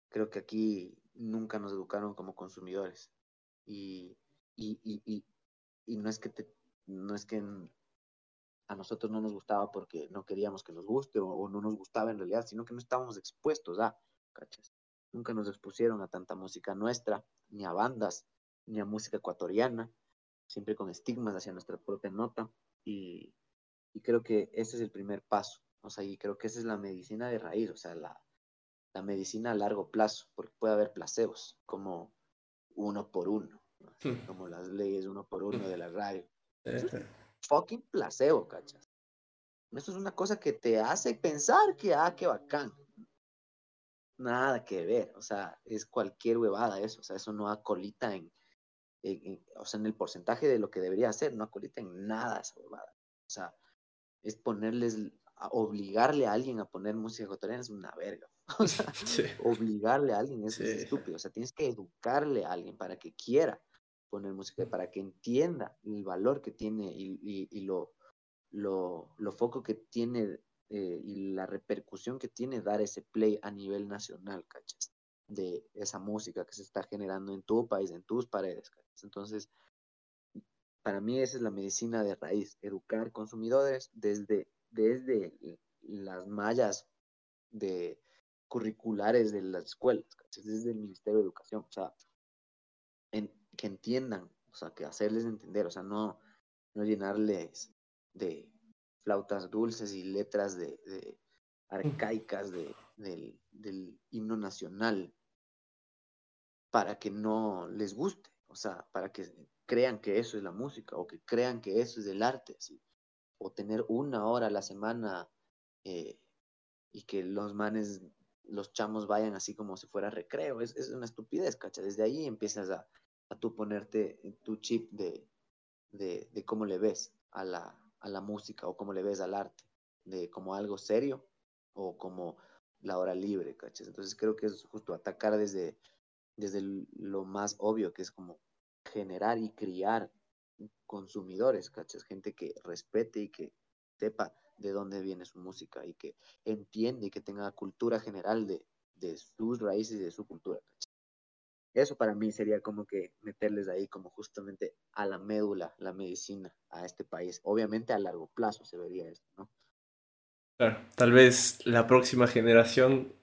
Creo que aquí nunca nos educaron como consumidores. Y, y, y, y, no es que te, no es que a nosotros no nos gustaba porque no queríamos que nos guste o, no nos gustaba en realidad, sino que no estábamos expuestos a, ¿cachas? Nunca nos expusieron a tanta música nuestra, ni a bandas, ni a música ecuatoriana, siempre con estigmas hacia nuestra propia nota. Y, y creo que ese es el primer paso. O sea, y creo que esa es la medicina de raíz, o sea, la, la medicina a largo plazo, porque puede haber placebos, como uno por uno, hmm. como las leyes uno por uno de la radio. fucking placebo, cachas. Eso es una cosa que te hace pensar que, ah, qué bacán. Nada que ver, o sea, es cualquier huevada eso, o sea, eso no acolita en, o sea, en el porcentaje de lo que debería ser, no acolita en nada esa huevada. O sea, es ponerles, obligarle a alguien a poner música ecuatoriana es una verga. (laughs) O sea, (laughs) obligarle a alguien es, estúpido. O sea, tienes que educarle a alguien para que quiera poner música, para que entienda el valor que tiene y, lo, lo, lo, foco que tiene eh, y la repercusión que tiene dar ese play a nivel nacional, ¿cachas? De esa música que se está generando en tu país, en tus paredes, ¿cachas? Entonces, para mí esa es la medicina de raíz, educar consumidores desde, desde las mallas de curriculares de las escuelas, desde el Ministerio de Educación, o sea, que entiendan, o sea, que hacerles entender, o sea, no, no llenarles de flautas dulces y letras de, arcaicas de, del, del himno nacional para que no les guste, o sea, para que crean que eso es la música o que crean que eso es el arte, o tener una hora a la semana eh, y que los manes, los chamos vayan así como si fuera recreo, es, es una estupidez, ¿cacha? Desde ahí empiezas a, a tú ponerte tu chip de, de, de, cómo le ves a la, a la música o cómo le ves al arte, de como algo serio o como la hora libre, ¿cachas? Entonces creo que es justo atacar desde, desde lo más obvio, que es como generar y criar consumidores, ¿cachas? Gente que respete y que sepa de dónde viene su música y que entiende y que tenga cultura general de, de sus raíces y de su cultura. Eso para mí sería como que meterles ahí como justamente a la médula, la medicina a este país. Obviamente a largo plazo se vería esto, ¿no? Claro, tal vez la próxima generación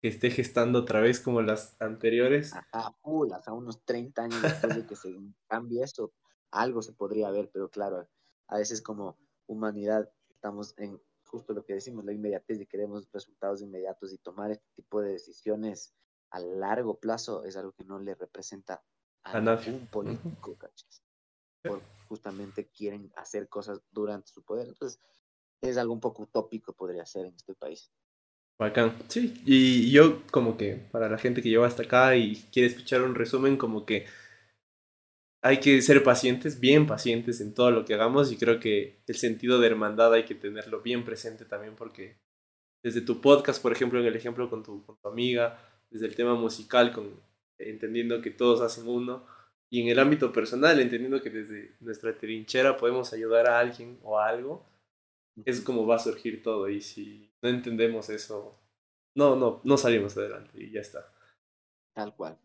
que esté gestando otra vez como las anteriores. Ajá, full, hasta unos 30 años después de que se (laughs) cambie eso, algo se podría ver, pero claro, a veces como humanidad estamos en justo lo que decimos, la inmediatez y queremos resultados inmediatos y tomar este tipo de decisiones a largo plazo es algo que no le representa a, ningún político, ¿cachas? Porque justamente quieren hacer cosas durante su poder. Entonces, es algo un poco utópico podría ser en este país. Bacán, sí. Y yo como que para la gente que lleva hasta acá y quiere escuchar un resumen, como que hay que ser pacientes, bien pacientes en todo lo que hagamos y creo que el sentido de hermandad hay que tenerlo bien presente también porque desde tu podcast, por ejemplo, en el ejemplo con tu, con tu amiga, desde el tema musical, con, entendiendo que todos hacen uno, y en el ámbito personal, entendiendo que desde nuestra trinchera podemos ayudar a alguien o a algo, es como va a surgir todo. Y si no entendemos eso, no, no, no salimos adelante y ya está. Tal cual.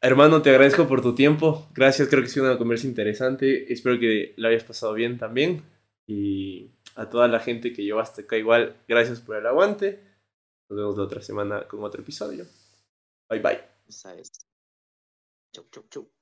Hermano, te agradezco por tu tiempo. Gracias, creo que ha sido una conversa interesante. Espero que la hayas pasado bien también. Y a toda la gente que lleva hasta acá igual, gracias por el aguante. Nos vemos la otra semana con otro episodio. Bye bye. Esa es. Chau, chau, chau.